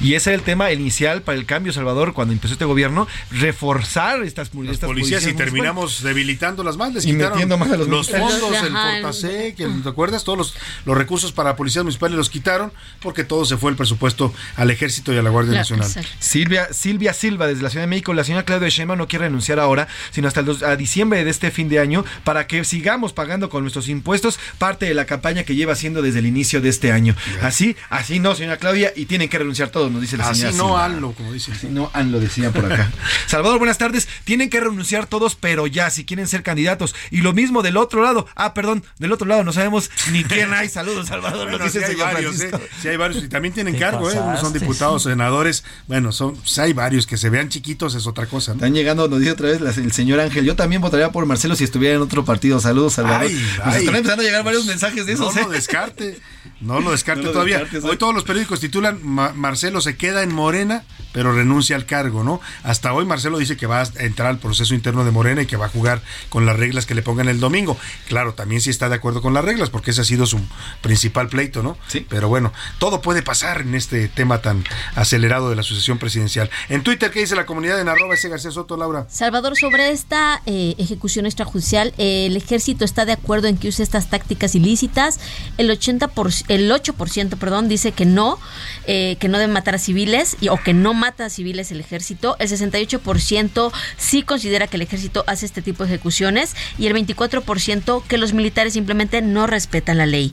Y ese era el tema inicial para el cambio, Salvador, cuando empezó este gobierno, reforzar estas, estas policías y municipales. Terminamos debilitándolas más, les Y quitaron metiendo más a los militares. fondos, el Fortasec, el- ¿te acuerdas? Todos los, los recursos para policías municipales los quitaron porque todo se fue el presupuesto al ejército y a la Guardia Nacional. Silvia, Silvia Silva, desde la Ciudad de México, la señora Claudia Sheinbaum no quiere renunciar ahora, sino hasta el dos- a diciembre de este fin de año, para que sigamos pagando con nuestros impuestos parte de la campaña que lleva haciendo desde el inicio de este año. Así, así no, señora Claudia, y tienen que renunciar todos, nos dice la Así señora no, Silva. hazlo, como dicen. Así no, han lo decía por acá. Salvador, buenas tardes. Tienen que renunciar todos, pero ya, si quieren ser candidatos. Y lo mismo del otro lado. Ah, perdón, del otro lado no sabemos ni quién hay. Saludos, Salvador. Bueno, sí hay varios. ¿eh? Sí hay varios y también tienen cargo, ¿eh? Unos son diputados, sí. senadores. Bueno, son, sí hay varios que se vean chiquitos es otra cosa, ¿no? Están llegando, nos dice otra vez el señor Ángel. Yo también votaría por Marcelo si estuviera en otro partido. Saludos, Salvador. Ay, ay. están empezando a llegar varios mensajes de esos. No ¿eh? lo descarte, no lo descarte No lo todavía. hoy ¿eh? todos los periódicos titulan "Ma- Marcelo se queda en Morena, pero renuncia al cargo, ¿no? Hasta hoy Marcelo dice que va a entrar al proceso interno de Morena y que va a jugar con las reglas que le pongan el domingo. Claro, también sí está de acuerdo con las reglas, porque ese ha sido su principal pleito, ¿no? Sí. Pero bueno, todo puede pasar en este tema tan acelerado de la sucesión presidencial. En Twitter, ¿qué dice la comunidad en arroba ese García Soto, Laura? Salvador, sobre esta eh, ejecución extrajudicial, eh, el ejército está de acuerdo en que use estas tácticas ilícitas. El 80 por, el 8%, perdón, dice que no, eh, que no deben matar a civiles y, o que no mata a civiles el ejército. El 68% sí considera que el ejército hace este tipo de ejecuciones y el 24% que los militares simplemente no respetan la ley.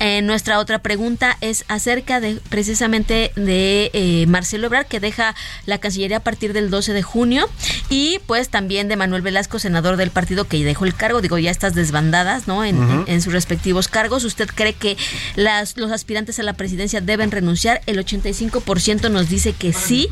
Eh, nuestra otra pregunta es acerca de precisamente de eh, Marcelo Ebrard que deja la Cancillería a partir del 12 de junio y pues también de Manuel Velasco, senador del partido que dejó el cargo, digo ya estas desbandadas, ¿no? En, en- en sus respectivos cargos. ¿Usted cree que las, los aspirantes a la presidencia deben renunciar? El 85% nos dice que sí,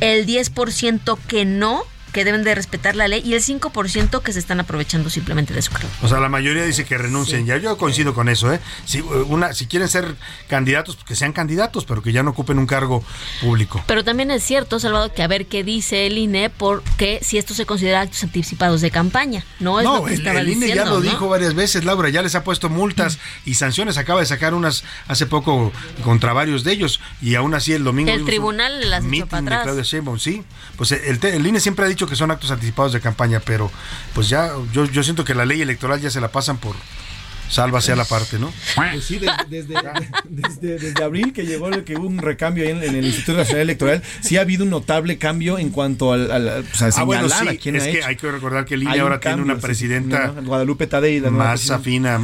el 10% que no, que deben de respetar la ley y el 5% que se están aprovechando simplemente de su cargo. O sea, la mayoría dice que renuncien. Ya yo coincido con eso, ¿eh? Si, una, si quieren ser candidatos, pues que sean candidatos, pero que ya no ocupen un cargo público. Pero también es cierto, Salvador, que a ver qué dice el INE, porque si esto se considera actos anticipados de campaña, ¿no? Es lo No, que el, estaba el INE diciendo, ya lo ¿no? dijo varias veces, Laura, ya les ha puesto multas y sanciones. Acaba de sacar unas hace poco contra varios de ellos y aún así el domingo. El tribunal las echó de. Claudia Sheinbaum, sí. Pues el, el INE siempre ha dicho que son actos anticipados de campaña, pero pues ya yo, yo siento que la ley electoral ya se la pasan por sálvase a la parte, ¿no? Pues sí, de- desde, desde, desde abril que llegó que hubo un recambio ahí en, en el Instituto Nacional Electoral, sí ha habido un notable cambio en cuanto al, al- pues, a Ah, bueno, señalar sí, a quién es ha que hecho. hay que recordar que el INE ahora tiene una presidenta Guadalupe Tadei, la nueva más afín a,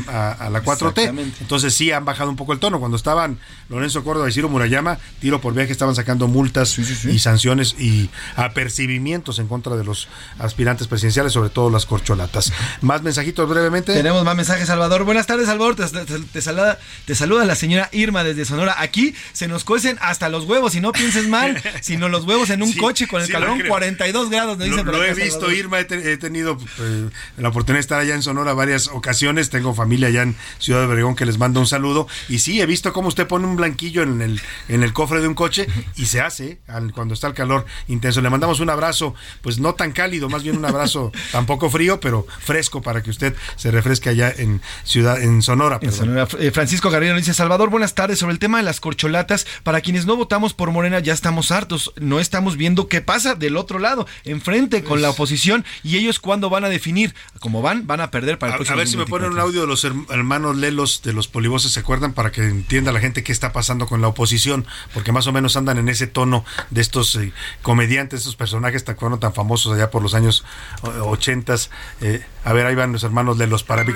la 4T. Exactamente. Entonces sí han bajado un poco el tono. Cuando estaban Lorenzo Córdoba y Ciro Murayama, tiro por viaje, estaban sacando multas y sanciones y apercibimientos en contra de los aspirantes presidenciales, sobre todo las corcholatas. Más mensajitos brevemente. Tenemos más mensajes, Salvador. Buenas tardes, Salvador. Te, te- te saluda, te saluda la señora Irma desde Sonora. Aquí se nos cuecen hasta los huevos, y no pienses mal, sino los huevos en un Sí, coche con el sí lo calorón creo. 42 grados, Lo, dicen lo acá, he visto, Salvador. Irma, he, te- he tenido eh, la oportunidad de estar allá en Sonora varias ocasiones, tengo familia allá en Ciudad de Obregón que les mando un saludo, y sí, he visto cómo usted pone un blanquillo en el, en el cofre de un coche y se hace al- cuando está el calor intenso. Le mandamos un abrazo, pues no tan cálido, más bien un abrazo tampoco frío, pero fresco para que usted se refresque allá en Ciudad, en Sonora. En. Sonora, eh, Francisco Garrido dice, Salvador, buenas tardes. Sobre el tema de las corcholatas, para quienes no votamos por Morena ya estamos hartos. No estamos viendo qué pasa del otro lado, enfrente con la oposición. Y ellos cuándo van a definir. Como van, van a perder para el A, próximo a ver si me ponen un 2024. audio de los herm- hermanos Lelos de los polivoces, ¿se acuerdan? Para que entienda la gente qué está pasando con la oposición, porque más o menos andan en ese tono de estos eh, comediantes, estos personajes tan, tan famosos allá por los años eh, ochentas. Eh, a ver, ahí van los hermanos Lelos para que.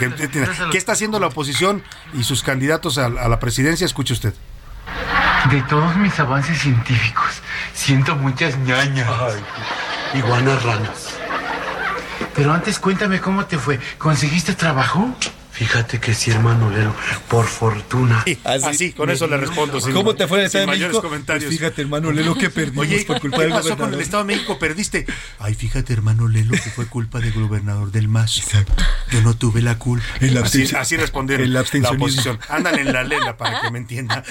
¿Qué está haciendo la oposición y sus candidatos a, a la presidencia? Escuche usted. De todos mis avances científicos, siento muchas ñañas. iguanas ranas. Pero antes cuéntame cómo te fue. ¿Conseguiste trabajo? Fíjate que sí, hermano Lelo, por fortuna. Así, con eso le respondo. sin- ¿Cómo te fue en el Estado de mayores México? comentarios. Pues fíjate, hermano Lelo, que perdimos Oye, por culpa ¿qué del pasó con el Estado de México? Perdiste. Ay, fíjate, hermano Lelo, que fue culpa del gobernador del MAS. Yo no tuve la culpa. El así, así respondieron el la oposición. Andan en la lela para que me entienda.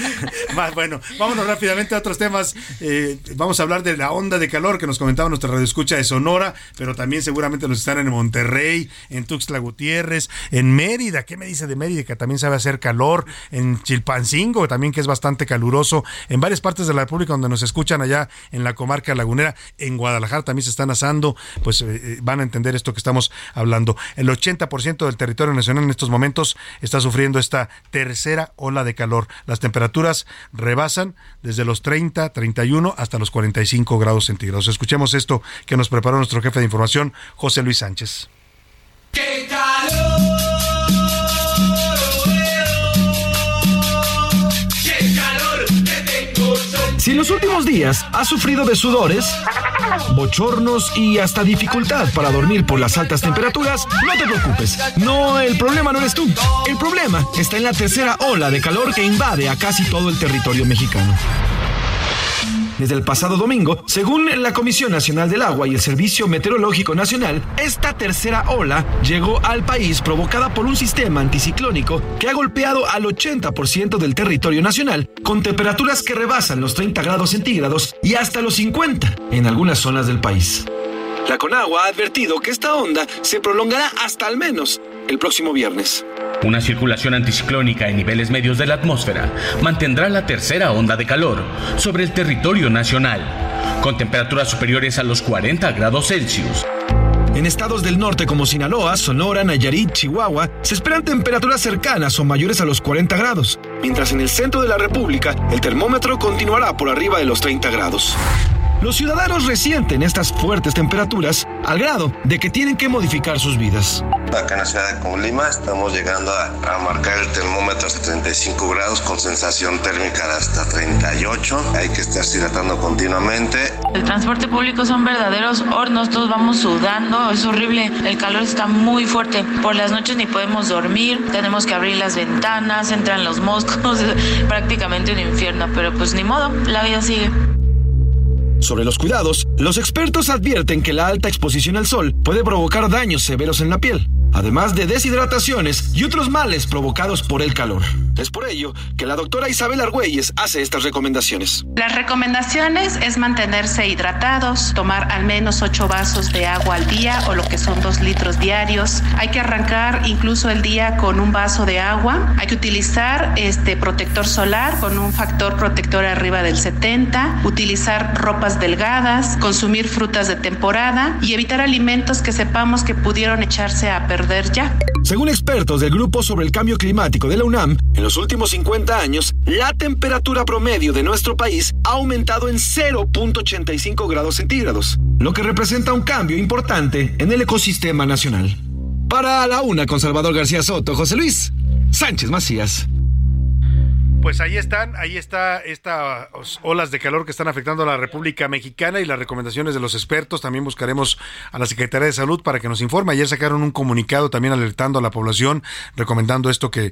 Más bueno, vámonos rápidamente a otros temas. Eh, vamos a hablar de la onda de calor que nos comentaba nuestra radio escucha de Sonora, pero también seguramente nos están en Monterrey, en Tuxtla Gutiérrez, en Mérida. ¿Qué me dice de Mérida? Que también sabe hacer calor. En Chilpancingo, también que es bastante caluroso. En varias partes de la República donde nos escuchan allá en la comarca lagunera. En Guadalajara también se están asando. Pues eh, eh, van a entender esto que estamos hablando. El 80% del territorio nacional en estos momentos está sufriendo esta tercera ola de calor. Las temperaturas rebasan desde los 30, 31 hasta los 45 grados centígrados. Escuchemos esto que nos preparó nuestro jefe de información, José Luis Sánchez. ¡Qué calor! Si en los últimos días has sufrido de sudores, bochornos y hasta dificultad para dormir por las altas temperaturas, no te preocupes. No, el problema no eres tú. El problema está en la tercera ola de calor que invade a casi todo el territorio mexicano. Desde el pasado domingo, según la Comisión Nacional del Agua y el Servicio Meteorológico Nacional, esta tercera ola llegó al país provocada por un sistema anticiclónico que ha golpeado al 80% del territorio nacional, con temperaturas que rebasan los 30 grados centígrados y hasta los 50 en algunas zonas del país. La Conagua ha advertido que esta onda se prolongará hasta al menos el próximo viernes. Una circulación anticiclónica en niveles medios de la atmósfera mantendrá la tercera onda de calor sobre el territorio nacional, con temperaturas superiores a los 40 grados Celsius. En estados del norte como Sinaloa, Sonora, Nayarit, Chihuahua, se esperan temperaturas cercanas o mayores a los 40 grados, mientras en el centro de la República el termómetro continuará por arriba de los 30 grados. Los ciudadanos resienten estas fuertes temperaturas al grado de que tienen que modificar sus vidas. Acá en la ciudad de Colima estamos llegando a, a marcar el termómetro hasta 35 grados con sensación térmica de hasta 38. Hay que estarse hidratando continuamente. El transporte público son verdaderos hornos, todos vamos sudando, es horrible, el calor está muy fuerte. Por las noches ni podemos dormir, tenemos que abrir las ventanas, entran los moscos, prácticamente un infierno, pero pues ni modo, la vida sigue. Sobre los cuidados, los expertos advierten que la alta exposición al sol puede provocar daños severos en la piel, además de deshidrataciones y otros males provocados por el calor. Es por ello que la doctora Isabel Argüelles hace estas recomendaciones. Las recomendaciones es mantenerse hidratados, tomar al menos 8 vasos de agua al día o lo que son 2 litros diarios. Hay que arrancar incluso el día con un vaso de agua. Hay que utilizar este protector solar con un factor protector arriba del 70, utilizar ropas delgadas, consumir frutas de temporada y evitar alimentos que sepamos que pudieron echarse a perder ya. Según expertos del Grupo sobre el Cambio Climático de la UNAM, en los últimos 50 años, la temperatura promedio de nuestro país ha aumentado en 0.85 grados centígrados, lo que representa un cambio importante en el ecosistema nacional. Para la una con Salvador García Soto, José Luis Sánchez Macías. Pues ahí están, ahí está estas olas de calor que están afectando a la República Mexicana y las recomendaciones de los expertos. También buscaremos a la Secretaría de Salud para que nos informe. Ayer sacaron un comunicado también alertando a la población, recomendando esto que,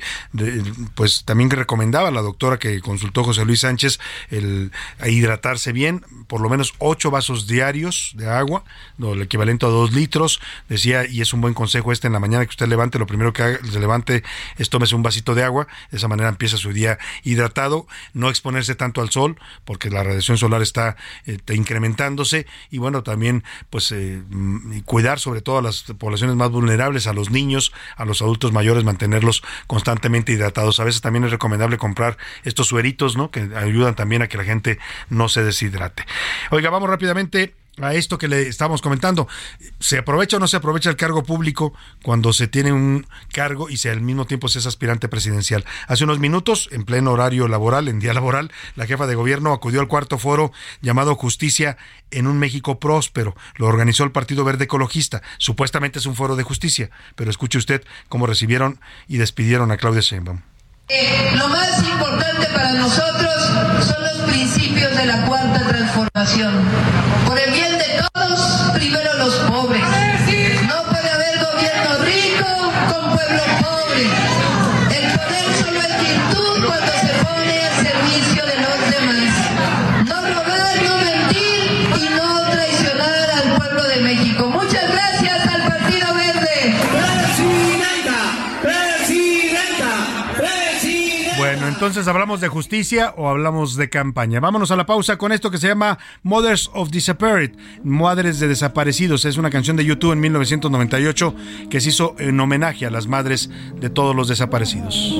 pues también recomendaba la doctora que consultó José Luis Sánchez, el hidratarse bien, por lo menos ocho vasos diarios de agua, el equivalente a dos litros. Decía, y es un buen consejo este en la mañana que usted levante, lo primero que haga, se levante es tómese un vasito de agua. De esa manera empieza su día hidratado, no exponerse tanto al sol, porque la radiación solar está eh, incrementándose, y bueno, también pues eh, mm, cuidar sobre todo a las poblaciones más vulnerables, a los niños, a los adultos mayores, mantenerlos constantemente hidratados. A veces también es recomendable comprar estos sueritos, ¿no? Que ayudan también a que la gente no se deshidrate. Oiga, vamos rápidamente a esto que le estamos comentando. ¿Se aprovecha o no se aprovecha el cargo público cuando se tiene un cargo y se al mismo tiempo se es aspirante presidencial? Hace unos minutos, en pleno horario laboral, en día laboral, la jefa de gobierno acudió al cuarto foro llamado Justicia en un México próspero. Lo organizó el Partido Verde Ecologista. Supuestamente es un foro de justicia, pero escuche usted cómo recibieron y despidieron a Claudia Sheinbaum. Eh, lo más importante para nosotros son los principios de la cuarta transformación. Por el bien de todos, primero los pobres. No puede haber gobierno rico con pueblo pobre. El poder solo es virtud cuando se entonces hablamos de justicia o hablamos de campaña. Vámonos a la pausa con esto que se llama Mothers of Disappeared, Madres de Desaparecidos. Es una canción de YouTube en 1998 que se hizo en homenaje a las madres de todos los desaparecidos.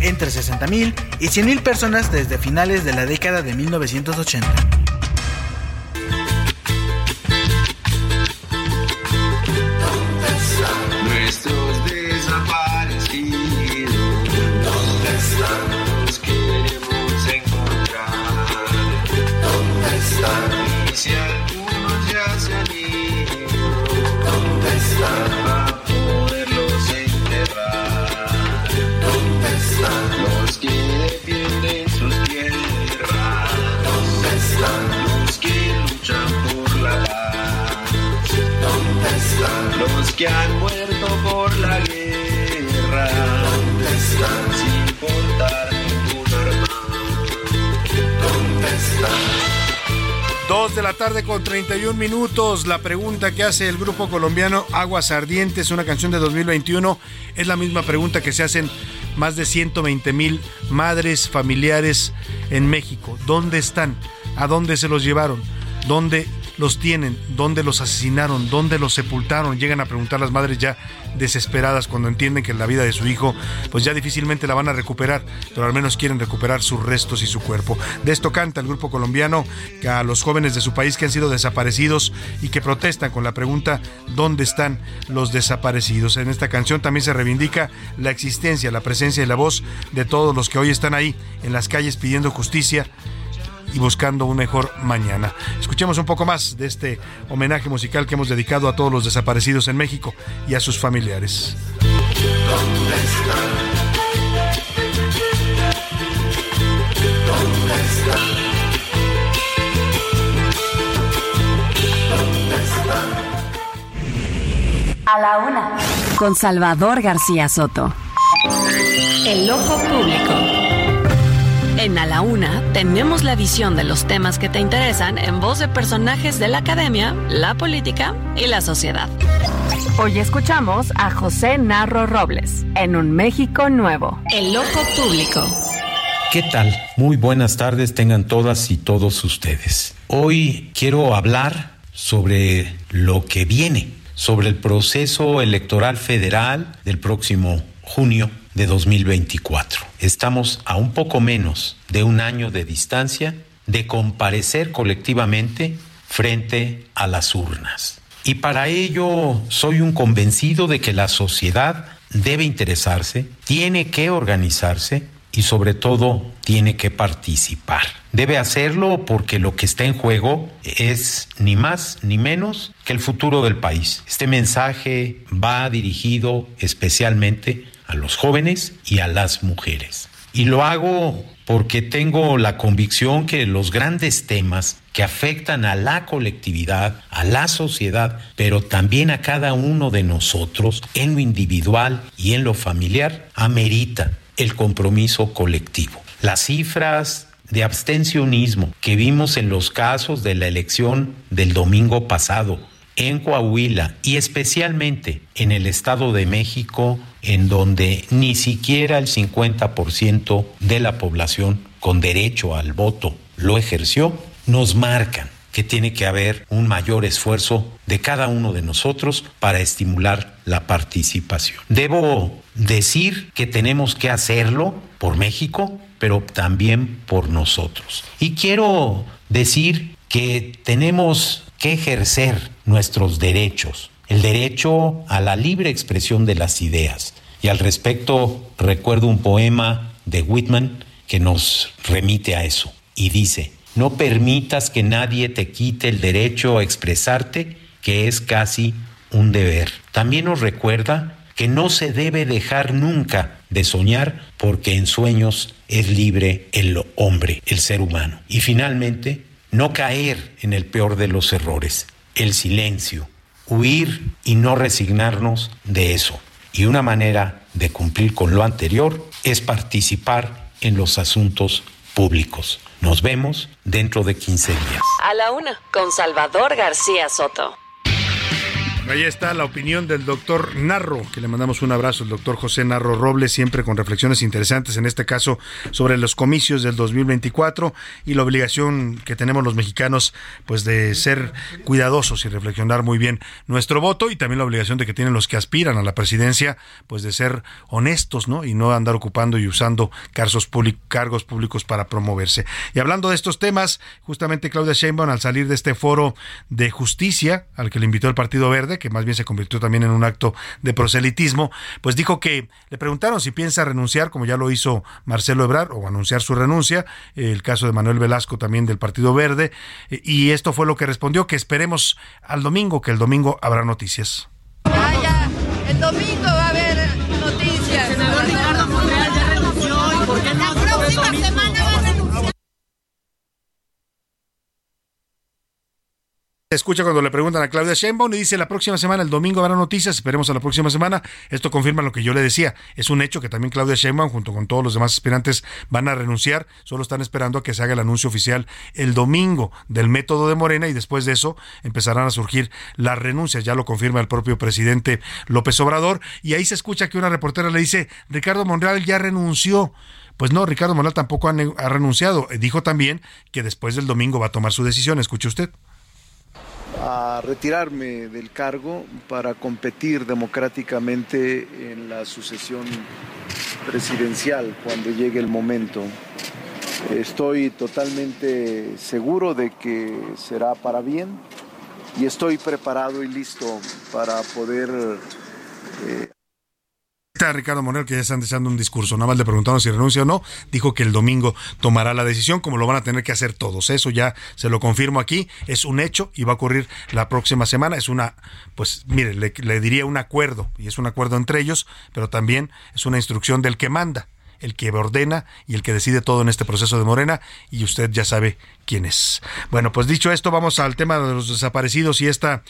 entre 60.000 y 100.000 personas desde finales de la década de 1980. Nuestros que han muerto por la guerra? ¿Dónde están sin portar ningún? ¿Dónde están? Dos de la tarde con 31 minutos. La pregunta que hace el grupo colombiano Aguas Ardientes, una canción de 2021, es la misma pregunta que se hacen más de 120 mil madres familiares en México. ¿Dónde están? ¿A dónde se los llevaron? ¿Dónde los tienen? ¿Dónde los asesinaron? ¿Dónde los sepultaron? Llegan a preguntar las madres ya desesperadas cuando entienden que la vida de su hijo pues ya difícilmente la van a recuperar, pero al menos quieren recuperar sus restos y su cuerpo. De esto canta el grupo colombiano que a los jóvenes de su país que han sido desaparecidos y que protestan con la pregunta ¿dónde están los desaparecidos? En esta canción también se reivindica la existencia, la presencia y la voz de todos los que hoy están ahí en las calles pidiendo justicia y buscando un mejor mañana. Escuchemos un poco más de este homenaje musical que hemos dedicado a todos los desaparecidos en México y a sus familiares. ¿Dónde están? ¿Dónde están? ¿Dónde están? A la Una con Salvador García Soto. El ojo público. En A la Una tenemos la visión de los temas que te interesan en voz de personajes de la academia, la política y la sociedad. Hoy escuchamos a José Narro Robles en Un México Nuevo. El ojo público. ¿Qué tal? Muy buenas tardes tengan todas y todos ustedes. Hoy quiero hablar sobre lo que viene, sobre el proceso electoral federal del próximo junio de 2024. Estamos a un poco menos de un año de distancia de comparecer colectivamente frente a las urnas. Y para ello soy un convencido de que la sociedad debe interesarse, tiene que organizarse y sobre todo tiene que participar. Debe hacerlo porque lo que está en juego es ni más ni menos que el futuro del país. Este mensaje va dirigido especialmente a los jóvenes y a las mujeres. Y lo hago porque tengo la convicción que los grandes temas que afectan a la colectividad, a la sociedad, pero también a cada uno de nosotros en lo individual y en lo familiar, amerita el compromiso colectivo. Las cifras de abstencionismo que vimos en los casos de la elección del domingo pasado en Coahuila y especialmente en el Estado de México, en donde ni siquiera el 50% de la población con derecho al voto lo ejerció, nos marcan que tiene que haber un mayor esfuerzo de cada uno de nosotros para estimular la participación. Debo decir que tenemos que hacerlo por México, pero también por nosotros. Y quiero decir que tenemos que ejercer nuestros derechos, el derecho a la libre expresión de las ideas. Y al respecto recuerdo un poema de Whitman que nos remite a eso y dice, no permitas que nadie te quite el derecho a expresarte, que es casi un deber. También nos recuerda que no se debe dejar nunca de soñar porque en sueños es libre el hombre, el ser humano. Y finalmente, no caer en el peor de los errores, el silencio, huir y no resignarnos de eso. Y una manera de cumplir con lo anterior es participar en los asuntos públicos. Nos vemos dentro de 15 días. A la una, con Salvador García Soto. Ahí está la opinión del doctor Narro, que le mandamos un abrazo, el doctor José Narro Robles, siempre con reflexiones interesantes, en este caso sobre los comicios del 2024 y la obligación que tenemos los mexicanos, pues de ser cuidadosos y reflexionar muy bien nuestro voto y también la obligación de que tienen los que aspiran a la presidencia, pues de ser honestos, ¿no? Y no andar ocupando y usando cargos, públicos para promoverse. Y hablando de estos temas, justamente Claudia Sheinbaum, al salir de este foro de justicia al que le invitó el Partido Verde, que más bien se convirtió también en un acto de proselitismo, pues dijo que le preguntaron si piensa renunciar, como ya lo hizo Marcelo Ebrard, o anunciar su renuncia, el caso de Manuel Velasco también del Partido Verde, y esto fue lo que respondió, que esperemos al domingo, que el domingo habrá noticias. Vaya, el domingo va a haber noticias. Escucha cuando le preguntan a Claudia Sheinbaum y dice la próxima semana, el domingo habrá noticias, esperemos a la próxima semana. Esto confirma lo que yo le decía. Es un hecho que también Claudia Sheinbaum junto con todos los demás aspirantes van a renunciar, solo están esperando a que se haga el anuncio oficial el domingo del método de Morena y después de eso empezarán a surgir las renuncias, ya lo confirma el propio presidente López Obrador y ahí se escucha que una reportera le dice, "Ricardo Monreal ya renunció." Pues no, Ricardo Monreal tampoco ha, ha renunciado. Dijo también que después del domingo va a tomar su decisión. Escuche usted a retirarme del cargo para competir democráticamente en la sucesión presidencial cuando llegue el momento. Estoy totalmente seguro de que será para bien y estoy preparado y listo para poder eh, Ricardo Monreal, que ya están deseando un discurso. Nada más le preguntaron si renuncia o no. Dijo que el domingo tomará la decisión, como lo van a tener que hacer todos. Eso ya se lo confirmo aquí. Es un hecho y va a ocurrir la próxima semana. Es una, pues mire, le diría un acuerdo, y es un acuerdo entre ellos, pero también es una instrucción del que manda el que ordena y el que decide todo en este proceso de Morena y usted ya sabe quién es. Bueno, pues dicho esto, vamos al tema de los desaparecidos y esta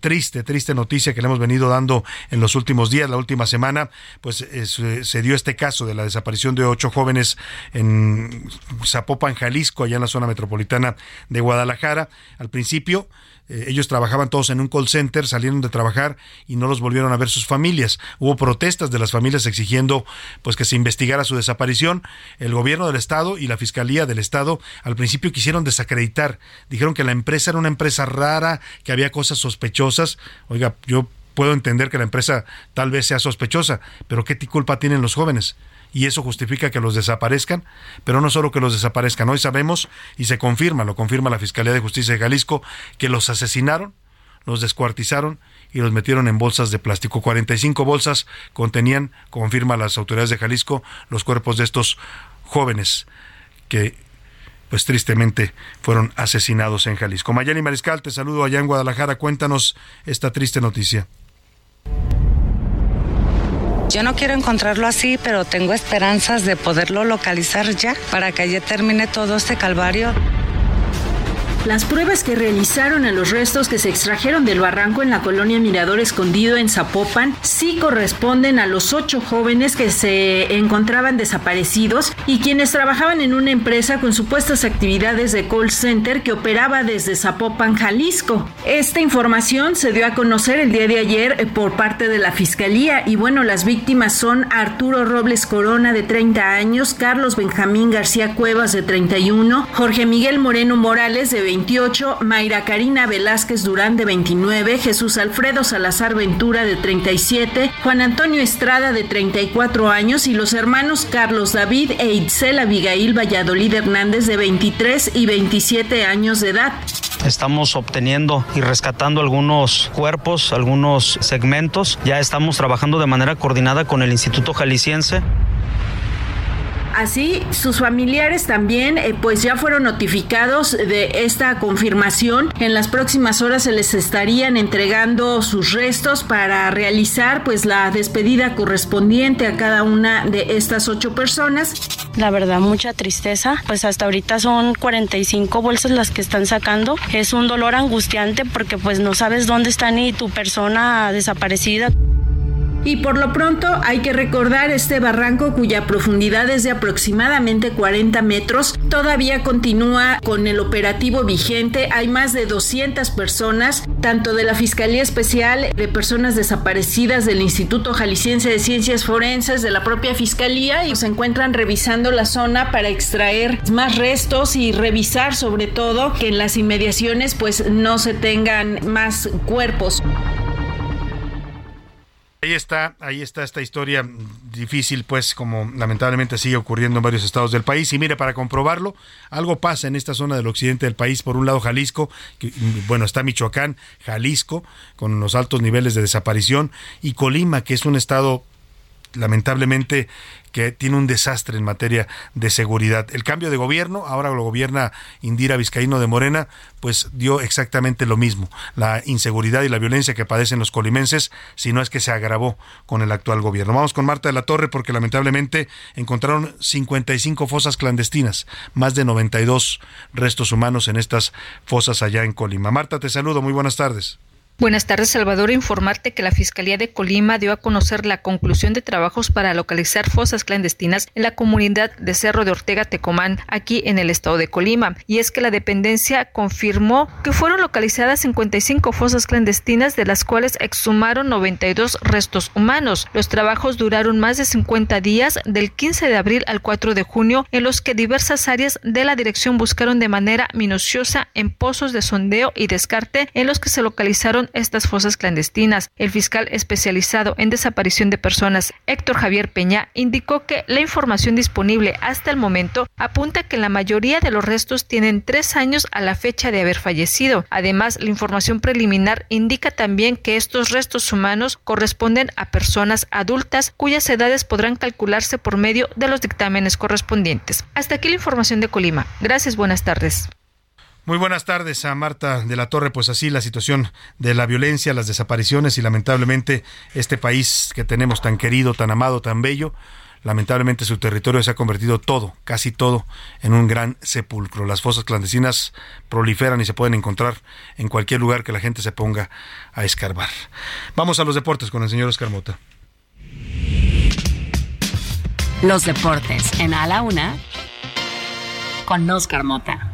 triste, triste noticia que le hemos venido dando en los últimos días, la última semana, pues se dio este caso de la desaparición de ocho jóvenes en Zapopan, Jalisco, allá en la zona metropolitana de Guadalajara. Al principio, eh, ellos trabajaban todos en un call center, salieron de trabajar y no los volvieron a ver sus familias. Hubo protestas de las familias exigiendo pues que se investigara su desaparición. El gobierno del estado y la fiscalía del estado al principio quisieron desacreditar. Dijeron que la empresa era una empresa rara, que había cosas sospechosas. Oiga, yo puedo entender que la empresa tal vez sea sospechosa, pero ¿qué culpa tienen los jóvenes? Y eso justifica que los desaparezcan, pero no solo que los desaparezcan, hoy sabemos y se confirma, lo confirma la Fiscalía de Justicia de Jalisco, que los asesinaron, los descuartizaron y los metieron en bolsas de plástico. 45 bolsas contenían, confirma las autoridades de Jalisco, los cuerpos de estos jóvenes que pues tristemente fueron asesinados en Jalisco. Mayani Mariscal, te saludo allá en Guadalajara. Cuéntanos esta triste noticia. Yo no quiero encontrarlo así, pero tengo esperanzas de poderlo localizar ya para que ya termine todo este calvario. Las pruebas que realizaron a los restos que se extrajeron del barranco en la colonia Mirador Escondido en Zapopan sí corresponden a los ocho jóvenes que se encontraban desaparecidos y quienes trabajaban en una empresa con supuestas actividades de call center que operaba desde Zapopan, Jalisco. Esta información se dio a conocer el día de ayer eh, por parte de la Fiscalía y bueno, las víctimas son Arturo Robles Corona de 30 años, Carlos Benjamín García Cuevas de 31, Jorge Miguel Moreno Morales de 28, Mayra Karina Velázquez Durán de 29, Jesús Alfredo Salazar Ventura de 37, Juan Antonio Estrada de 34 años y los hermanos Carlos David e Itzel Abigail Valladolid Hernández de 23 y 27 años de edad. Estamos obteniendo y rescatando algunos cuerpos, algunos segmentos. Ya estamos trabajando de manera coordinada con el Instituto Jalisciense. Así, sus familiares también eh, pues ya fueron notificados de esta confirmación. En las próximas horas se les estarían entregando sus restos para realizar pues la despedida correspondiente a cada una de estas ocho personas. La verdad, mucha tristeza. Pues hasta ahorita son 45 bolsas las que están sacando. Es un dolor angustiante porque pues no sabes dónde está ni tu persona desaparecida. Y por lo pronto hay que recordar este barranco cuya profundidad es de aproximadamente 40 metros. Todavía continúa con el operativo vigente. Hay más de 200 personas, tanto de la Fiscalía Especial de Personas Desaparecidas del Instituto Jalisciense de Ciencias Forenses, de la propia Fiscalía, y se encuentran revisando la zona para extraer más restos y revisar sobre todo que en las inmediaciones pues no se tengan más cuerpos. Ahí está, ahí está esta historia difícil, pues como lamentablemente sigue ocurriendo en varios estados del país. Y mire, para comprobarlo, algo pasa en esta zona del occidente del país. Por un lado, Jalisco, que, bueno, está Michoacán, Jalisco, con los altos niveles de desaparición, y Colima, que es un estado lamentablemente que tiene un desastre en materia de seguridad. El cambio de gobierno, ahora lo gobierna Indira Vizcaíno de Morena, pues dio exactamente lo mismo. La inseguridad y la violencia que padecen los colimenses, si no es que se agravó con el actual gobierno. Vamos con Marta de la Torre porque lamentablemente encontraron 55 fosas clandestinas, más de 92 restos humanos en estas fosas allá en Colima. Marta, te saludo, muy buenas tardes. Buenas tardes, Salvador. Informarte que la Fiscalía de Colima dio a conocer la conclusión de trabajos para localizar fosas clandestinas en la comunidad de Cerro de Ortega Tecomán, aquí en el estado de Colima. Y es que la dependencia confirmó que fueron localizadas 55 fosas clandestinas, de las cuales exhumaron 92 restos humanos. Los trabajos duraron más de 50 días, del 15 de abril al 4 de junio, en los que diversas áreas de la dirección buscaron de manera minuciosa en pozos de sondeo y descarte en los que se localizaron estas fosas clandestinas. El fiscal especializado en desaparición de personas, Héctor Javier Peña, indicó que la información disponible hasta el momento apunta que la mayoría de los restos tienen tres años a la fecha de haber fallecido. Además, la información preliminar indica también que estos restos humanos corresponden a personas adultas cuyas edades podrán calcularse por medio de los dictámenes correspondientes. Hasta aquí la información de Colima. Gracias, buenas tardes. Muy buenas tardes a Marta de la Torre. Pues así la situación de la violencia, las desapariciones y lamentablemente este país que tenemos tan querido, tan amado, tan bello, lamentablemente su territorio se ha convertido todo, casi todo, en un gran sepulcro. Las fosas clandestinas proliferan y se pueden encontrar en cualquier lugar que la gente se ponga a escarbar. Vamos a los deportes con el señor Oscar Mota. Los deportes en A la Una con Oscar Mota.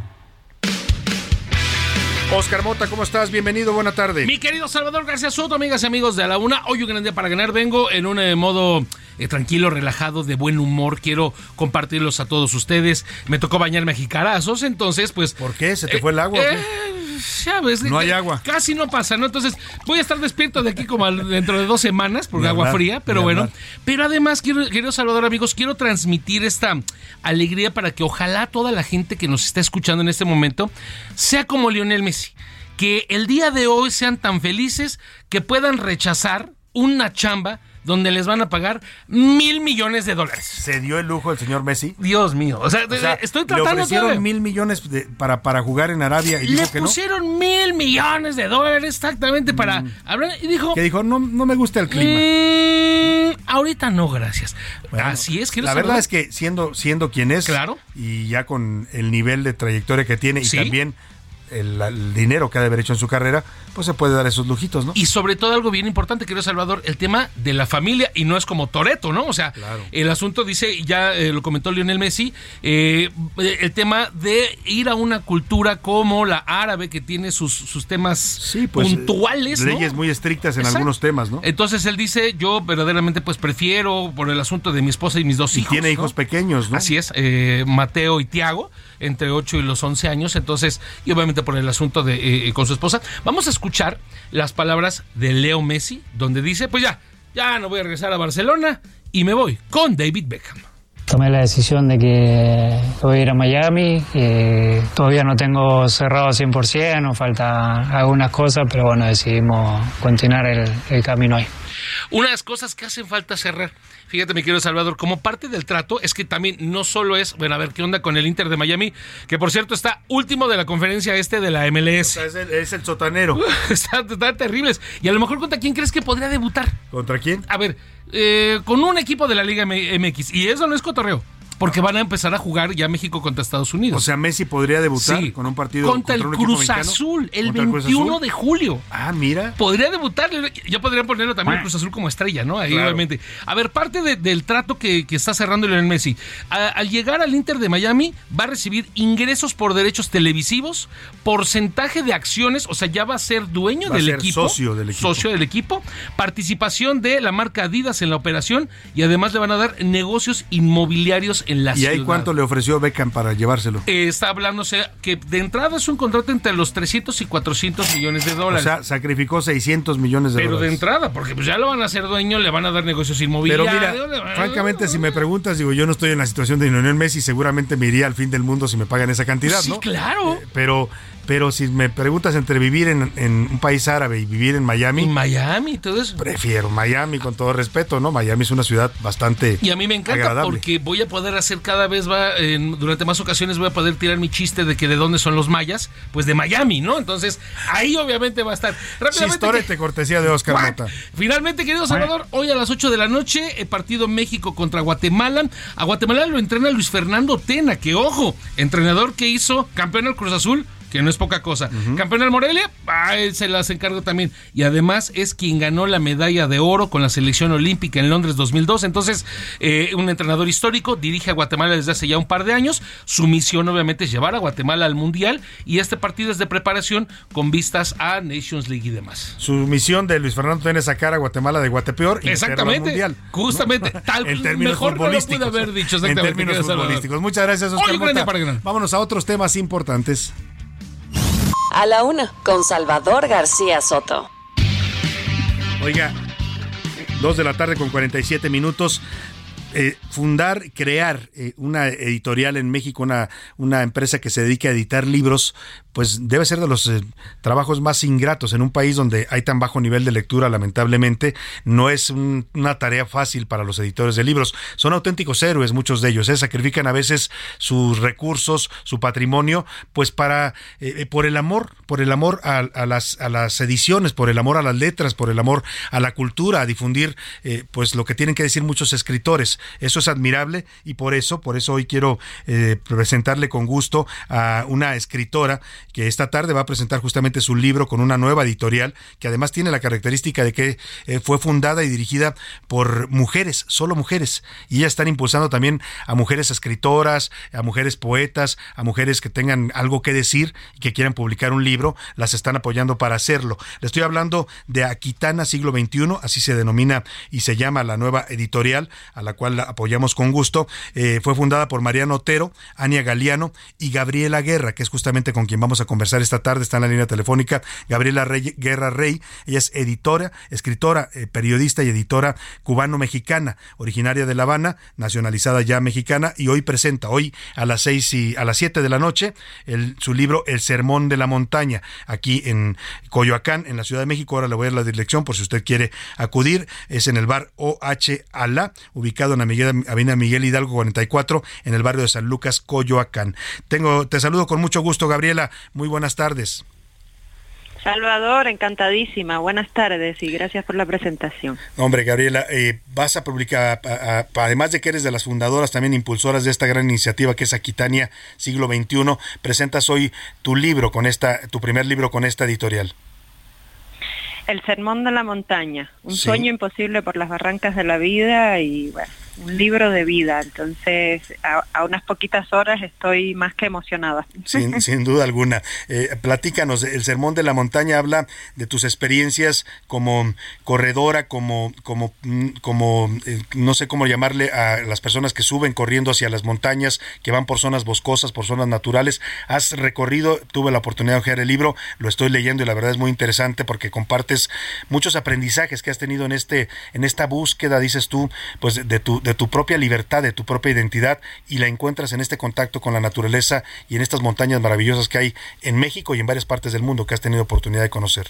Oscar Mota, ¿cómo estás? Bienvenido, buena tarde. Mi querido Salvador García Soto, amigas y amigos de A la Una, hoy un gran día para ganar. Vengo en un eh, modo eh, tranquilo, relajado, de buen humor. Quiero compartirlos a todos ustedes. Me tocó bañarme a jicarazos, entonces, pues. ¿Por qué? ¿Se te fue el agua? Qué? ya ves, No hay agua. Casi no pasa, ¿no? Entonces, voy a estar despierto de aquí como al- dentro de dos semanas por agua hablar, fría, pero bueno. hablar. Pero además, quiero, querido Salvador, amigos, quiero transmitir esta alegría para que ojalá toda la gente que nos está escuchando en este momento sea como Lionel Messi. Que el día de hoy sean tan felices que puedan rechazar una chamba donde les van a pagar mil millones de dólares. ¿Se dio el lujo el señor Messi? Dios mío. O sea, O sea, estoy le tratando ofrecieron todavía. mil millones de- para, para jugar en Arabia y Le dijo que no. pusieron mil millones de dólares exactamente para hablar. Y dijo, Que dijo, no, no me gusta el clima. "Mm, ahorita no, gracias. Así es, quiero La verdad es que siendo, siendo quien es, Claro. y ya con el nivel de trayectoria que tiene y también el, el dinero que ha de haber hecho en su carrera, pues se puede dar esos lujitos, ¿no? Y sobre todo algo bien importante, querido Salvador, el tema de la familia, y no es como Toreto, ¿no? O sea, el asunto dice, ya eh, lo comentó Lionel Messi, eh, el tema de ir a una cultura como la árabe, que tiene sus, sus temas pues, puntuales. Leyes muy estrictas en Exacto. algunos temas, ¿no? Entonces él dice, yo verdaderamente pues prefiero por el asunto de mi esposa y mis dos Y hijos. tiene ¿no? hijos pequeños, ¿no? Así es, eh, Mateo y Tiago, entre 8 y los 11 años, entonces, y obviamente por el asunto de eh, con su esposa. Vamos a escuchar las palabras de Leo Messi, donde dice, pues ya, ya no voy a regresar a Barcelona y me voy con David Beckham. Tomé la decisión de que voy a ir a Miami. eh, todavía no tengo cerrado 100%, nos faltan algunas cosas, pero bueno, decidimos continuar el camino ahí. Una de las cosas que hacen falta cerrar, fíjate mi querido Salvador, como parte del trato es que también no solo es, bueno, a ver qué onda con el Inter de Miami, que por cierto está último de la conferencia este de la MLS. es, el, es el sotanero. Están está terribles. Y a lo mejor contra quién crees que podría debutar. ¿Contra quién? A ver, eh, con un equipo de la Liga MX. Y eso no es cotorreo. Porque van a empezar a jugar ya México contra Estados Unidos. O sea, Messi podría debutar Sí. con un partido contra, el un equipo Cruz. Azul el ¿Contra el Cruz 21 Azul? de julio. Ah, mira. Podría debutar. Yo podría ponerlo también el Cruz Azul como estrella, ¿no? Ahí Claro. obviamente. A ver, parte de- del trato que, que está cerrando Lionel Messi. A- al llegar al Inter de Miami, va a recibir ingresos por derechos televisivos, porcentaje de acciones, o sea, ya va a ser dueño Va a del ser equipo. socio del equipo. Socio del equipo. Participación de la marca Adidas en la operación y además le van a dar negocios inmobiliarios en la ¿Y ciudad. ahí cuánto le ofreció Beckham para llevárselo? Eh, está hablándose que de entrada es un contrato entre los 300 y 400 millones de O dólares. sea, sacrificó 600 millones de pero de dólares. entrada, porque pues ya lo van a hacer dueño, le van a dar negocios Pero inmobiliarios. mira, le van a- francamente, si me preguntas, digo, yo no estoy en la situación de Lionel Messi, seguramente me iría al fin del mundo si me pagan esa cantidad, Sí, ¿no? claro. Eh, Pero, pero si me preguntas entre vivir en, en un país árabe y vivir en Miami, Miami, todo eso. prefiero Miami con todo respeto, ¿no? Miami es una ciudad bastante Y a mí me encanta agradable. porque voy a poder hacer cada vez, va, en- durante más ocasiones voy a poder tirar mi chiste de que de dónde son los mayas, pues de Miami, ¿no? Entonces ahí obviamente va a estar. Rápidamente, Chistorete, cortesía de Oscar. Mota. Finalmente, querido Salvador, hoy a las 8 de la noche, el partido México contra Guatemala. A Guatemala lo entrena Luis Fernando Tena, que ojo, entrenador que hizo campeón al Cruz Azul. Que no es poca cosa. Campeón al Morelia, ah, él se las encargo también. Y además es quien ganó la medalla de oro con la selección olímpica en Londres 2002. Entonces, eh, un entrenador histórico, dirige a Guatemala desde hace ya un par de años. Su misión, obviamente, es llevar a Guatemala al Mundial. Y este partido es de preparación con vistas a Nations League y demás. Su misión de Luis Fernando Tena es sacar a Guatemala de Guatepeor y Exactamente. mundial. Justamente. Tal, en términos mejor no lo pude haber dicho. En Exactamente. términos querido Salvador. futbolísticos. Muchas gracias, Oscar Oye, grande para. Vámonos a otros temas importantes. A la Una con Salvador García Soto. Oiga, dos de la tarde con 47 minutos. Eh, fundar, crear eh, una editorial en México, una, una empresa que se dedique a editar libros, pues debe ser de los eh, trabajos más ingratos en un país donde hay tan bajo nivel de lectura, lamentablemente. No es un- una tarea fácil para los editores de libros. Son auténticos héroes, muchos de ellos. ¿eh? Sacrifican a veces sus recursos, su patrimonio, pues para, eh, por el amor, por el amor a, a las, a las ediciones, por el amor a las letras, por el amor a la cultura, a difundir, pues lo que tienen que decir muchos escritores. Eso es admirable y por eso, por eso hoy quiero eh, presentarle con gusto a una escritora que esta tarde va a presentar justamente su libro con una nueva editorial que además tiene la característica de que eh, fue fundada y dirigida por mujeres, solo mujeres, y ellas están impulsando también a mujeres escritoras, a mujeres poetas, a mujeres que tengan algo que decir y que quieran publicar un libro, las están apoyando para hacerlo. Le estoy hablando de Aquitana Siglo XXI, así se denomina y se llama la nueva editorial, a la cual la apoyamos con gusto. Eh, fue fundada por Mariano Otero, Ania Galeano y Gabriela Guerra, que es justamente con quien vamos a conversar esta tarde, está en la línea telefónica. Gabriela Guerra Rey, ella es editora, escritora, eh, periodista y editora cubano-mexicana, originaria de La Habana, nacionalizada ya mexicana, y hoy presenta, hoy a las seis y a las siete de la noche, su libro El Sermón de la Montaña, aquí en Coyoacán, en la Ciudad de México. Ahora le voy a dar la dirección por si usted quiere acudir. Es en el bar OH Alá, ubicado en Miguel, Avenida Miguel Hidalgo 44, en el barrio de San Lucas, Coyoacán. Tengo, te saludo con mucho gusto, Gabriela. Muy buenas tardes. Salvador, encantadísima. Buenas tardes y gracias por la presentación. Hombre, Gabriela, eh, vas a publicar, a- a- además de que eres de las fundadoras, también impulsoras de esta gran iniciativa que es Aquitania Siglo XXI, presentas hoy tu libro con esta, tu primer libro con esta editorial. El sermón de la montaña, un Sí. sueño imposible por las barrancas de la vida y bueno, un libro de vida. Entonces, a, a unas poquitas horas estoy más que emocionada. Sin, sin duda alguna. Eh, platícanos, el Sermón de la Montaña habla de tus experiencias como corredora, como, como, mm, como eh, no sé cómo llamarle a las personas que suben corriendo hacia las montañas, que van por zonas boscosas, por zonas naturales. Has recorrido, tuve la oportunidad de ojear el libro, lo estoy leyendo y la verdad es muy interesante porque compartes muchos aprendizajes que has tenido en este, en esta búsqueda, dices tú, pues de tu, de tu propia libertad, de tu propia identidad, y la encuentras en este contacto con la naturaleza y en estas montañas maravillosas que hay en México y en varias partes del mundo que has tenido oportunidad de conocer.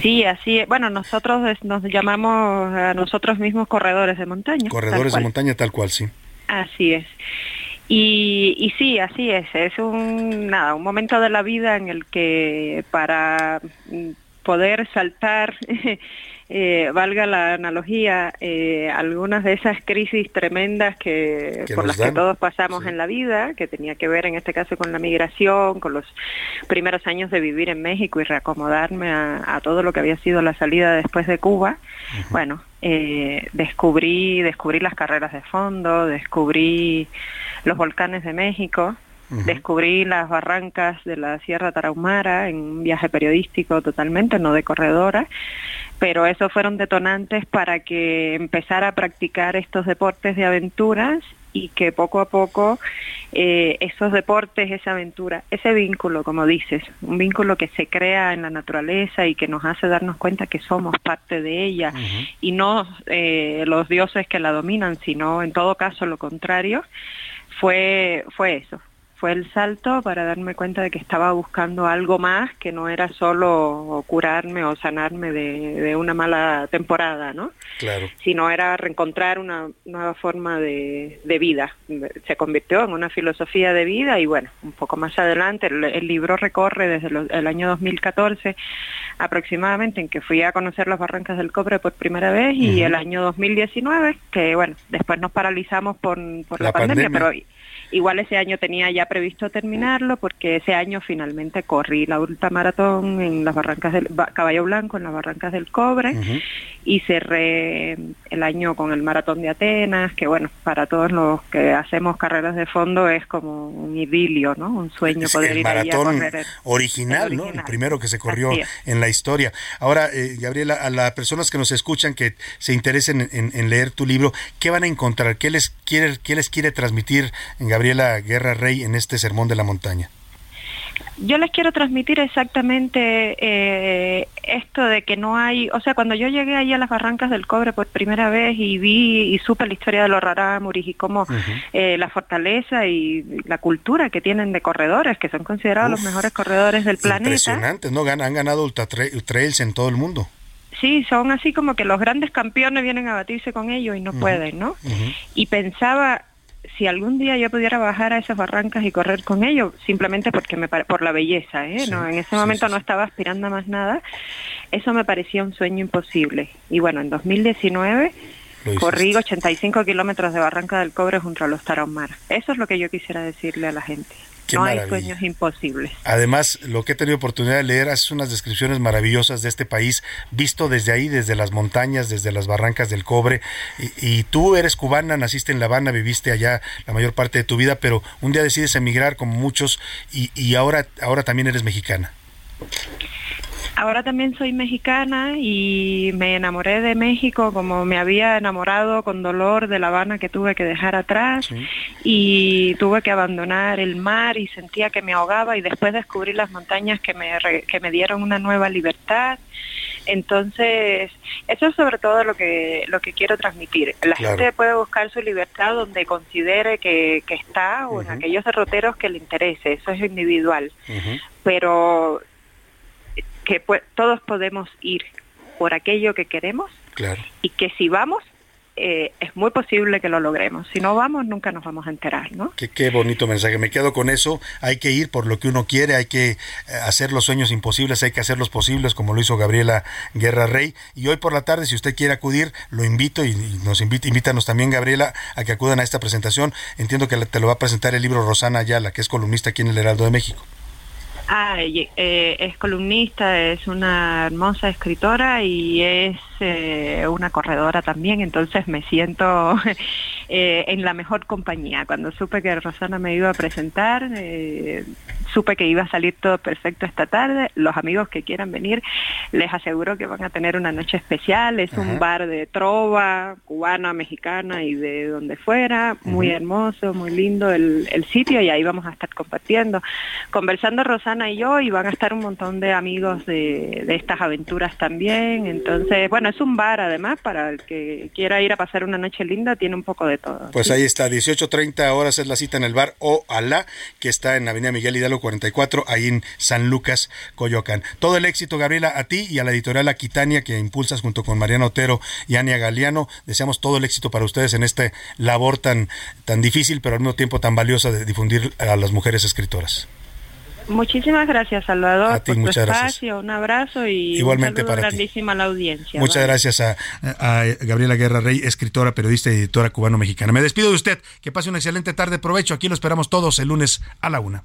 Sí, así es. Bueno, nosotros nos llamamos a nosotros mismos corredores de montaña. Corredores de montaña tal cual, sí. Así es. Y, y sí, así es. Es un, nada, un momento de la vida en el que para mm, poder saltar, eh, valga la analogía, eh, algunas de esas crisis tremendas que, Que por las que todos pasamos en la vida, que tenía que ver en este caso con la migración, con los primeros años de vivir en México y reacomodarme a, a todo lo que había sido la salida después de Cuba. Bueno, eh, descubrí, descubrí las carreras de fondo, descubrí los volcanes de México, descubrí las barrancas de la Sierra Tarahumara en un viaje periodístico totalmente, no de corredora, pero esos fueron detonantes para que empezara a practicar estos deportes de aventuras y que poco a poco eh, esos deportes, esa aventura, ese vínculo, como dices, un vínculo que se crea en la naturaleza y que nos hace darnos cuenta que somos parte de ella y no eh, los dioses que la dominan, sino en todo caso lo contrario, fue, fue eso, fue el salto para darme cuenta de que estaba buscando algo más que no era solo curarme o sanarme de, de una mala temporada, ¿no? Claro. sino era reencontrar una nueva forma de, de vida. Se convirtió en una filosofía de vida y bueno, un poco más adelante el, el libro recorre desde lo- el año 2014 aproximadamente en que fui a conocer las Barrancas del Cobre por primera vez y Ujú. el año 2019 que bueno, después nos paralizamos por, por la, La pandemia, pandemia. pero Igual ese año tenía ya previsto terminarlo porque ese año finalmente corrí la ultramaratón en las barrancas del Ba- Caballo Blanco, en las barrancas del Cobre y cerré el año con el maratón de Atenas, que bueno, para todos los que hacemos carreras de fondo es como un idilio, ¿no? Un sueño Es poder el ir ahí a maratón correr el- original, el ¿no? El primero que se corrió en la historia. Ahora, eh, Gabriela, a las personas que nos escuchan, que se interesen en, en leer tu libro, ¿qué van a encontrar? ¿Qué les quiere, qué les quiere transmitir Gabriela Guerra Rey en este Sermón de la Montaña? Yo les quiero transmitir exactamente eh, esto de que no hay, o sea, cuando yo llegué ahí a las barrancas del cobre por primera vez y vi y supe la historia de los rarámuris y cómo eh, la fortaleza y la cultura que tienen de corredores, que son considerados los mejores corredores del planeta. Impresionantes, ¿no? Han ganado ultra tra- trails en todo el mundo. Sí, son así como que los grandes campeones vienen a batirse con ellos y no pueden, ¿no? Y pensaba si algún día yo pudiera bajar a esas barrancas y correr con ellos, simplemente porque me por la belleza, ¿eh? no, en ese momento no estaba aspirando a más nada. Eso me parecía un sueño imposible. Y bueno, en 2019 Lo dijiste. Corrí 85 kilómetros de Barranca del Cobre junto a los Tarahumara. Eso es lo que yo quisiera decirle a la gente. Qué no hay maravilla. sueños imposibles. Además, lo que he tenido oportunidad de leer es unas descripciones maravillosas de este país, visto desde ahí, desde las montañas, desde las barrancas del cobre. Y, y tú eres cubana, naciste en La Habana, viviste allá la mayor parte de tu vida, pero un día decides emigrar como muchos y, y ahora, ahora también eres mexicana. Ahora también soy mexicana y me enamoré de México como me había enamorado con dolor de La Habana que tuve que dejar atrás y tuve que abandonar el mar y sentía que me ahogaba y después descubrí las montañas que me, re- que me dieron una nueva libertad. Entonces, eso es sobre todo lo que, lo que quiero transmitir. La Claro. gente puede buscar su libertad donde considere que, que está o en aquellos derroteros que le interese, eso es individual. Pero que pue- todos podemos ir por aquello que queremos Claro. y que si vamos, eh, es muy posible que lo logremos. Si no vamos, nunca nos vamos a enterar, ¿no? Qué, qué bonito mensaje. Me quedo con eso. Hay que ir por lo que uno quiere, hay que eh, hacer los sueños imposibles, hay que hacerlos posibles, como lo hizo Gabriela Guerra Rey. Y hoy por la tarde, si usted quiere acudir, lo invito y, y nos invita, invítanos también, Gabriela, a que acudan a esta presentación. Entiendo que te lo va a presentar el libro Rosana Ayala, que es columnista aquí en el Heraldo de México. Ah, es columnista, es una hermosa escritora y es eh, una corredora también, entonces me siento eh, en la mejor compañía. Cuando supe que Rosana me iba a presentar, supe que iba a salir todo perfecto esta tarde. Los amigos que quieran venir, les aseguro que van a tener una noche especial. Es Ajá. un bar de trova, cubana, mexicana y de donde fuera. Muy hermoso, muy lindo el, el sitio y ahí vamos a estar compartiendo, conversando Rosana y yo y van a estar un montón de amigos de, de estas aventuras también. Entonces, bueno, es un bar además para el que quiera ir a pasar una noche linda, tiene un poco de todo. Pues Sí. ahí está, 18.30 horas es la cita en el bar O Alá, que está en Avenida Miguel Hidalgo 44, ahí en San Lucas, Coyoacán. Todo el éxito, Gabriela, a ti y a la editorial Aquitania, que impulsas junto con Mariana Otero y Ania Galeano. Deseamos todo el éxito para ustedes en esta labor tan, tan difícil, pero al mismo tiempo tan valiosa de difundir a las mujeres escritoras. Muchísimas gracias, Salvador, A ti, por tu muchas gracias. espacio. Un abrazo y Igualmente un para ti. grandísimo a la audiencia. Muchas gracias a, a Gabriela Guerra Rey, escritora, periodista y editora cubano-mexicana. Me despido de usted. Que pase una excelente tarde. Provecho. Aquí lo esperamos todos el lunes a la una.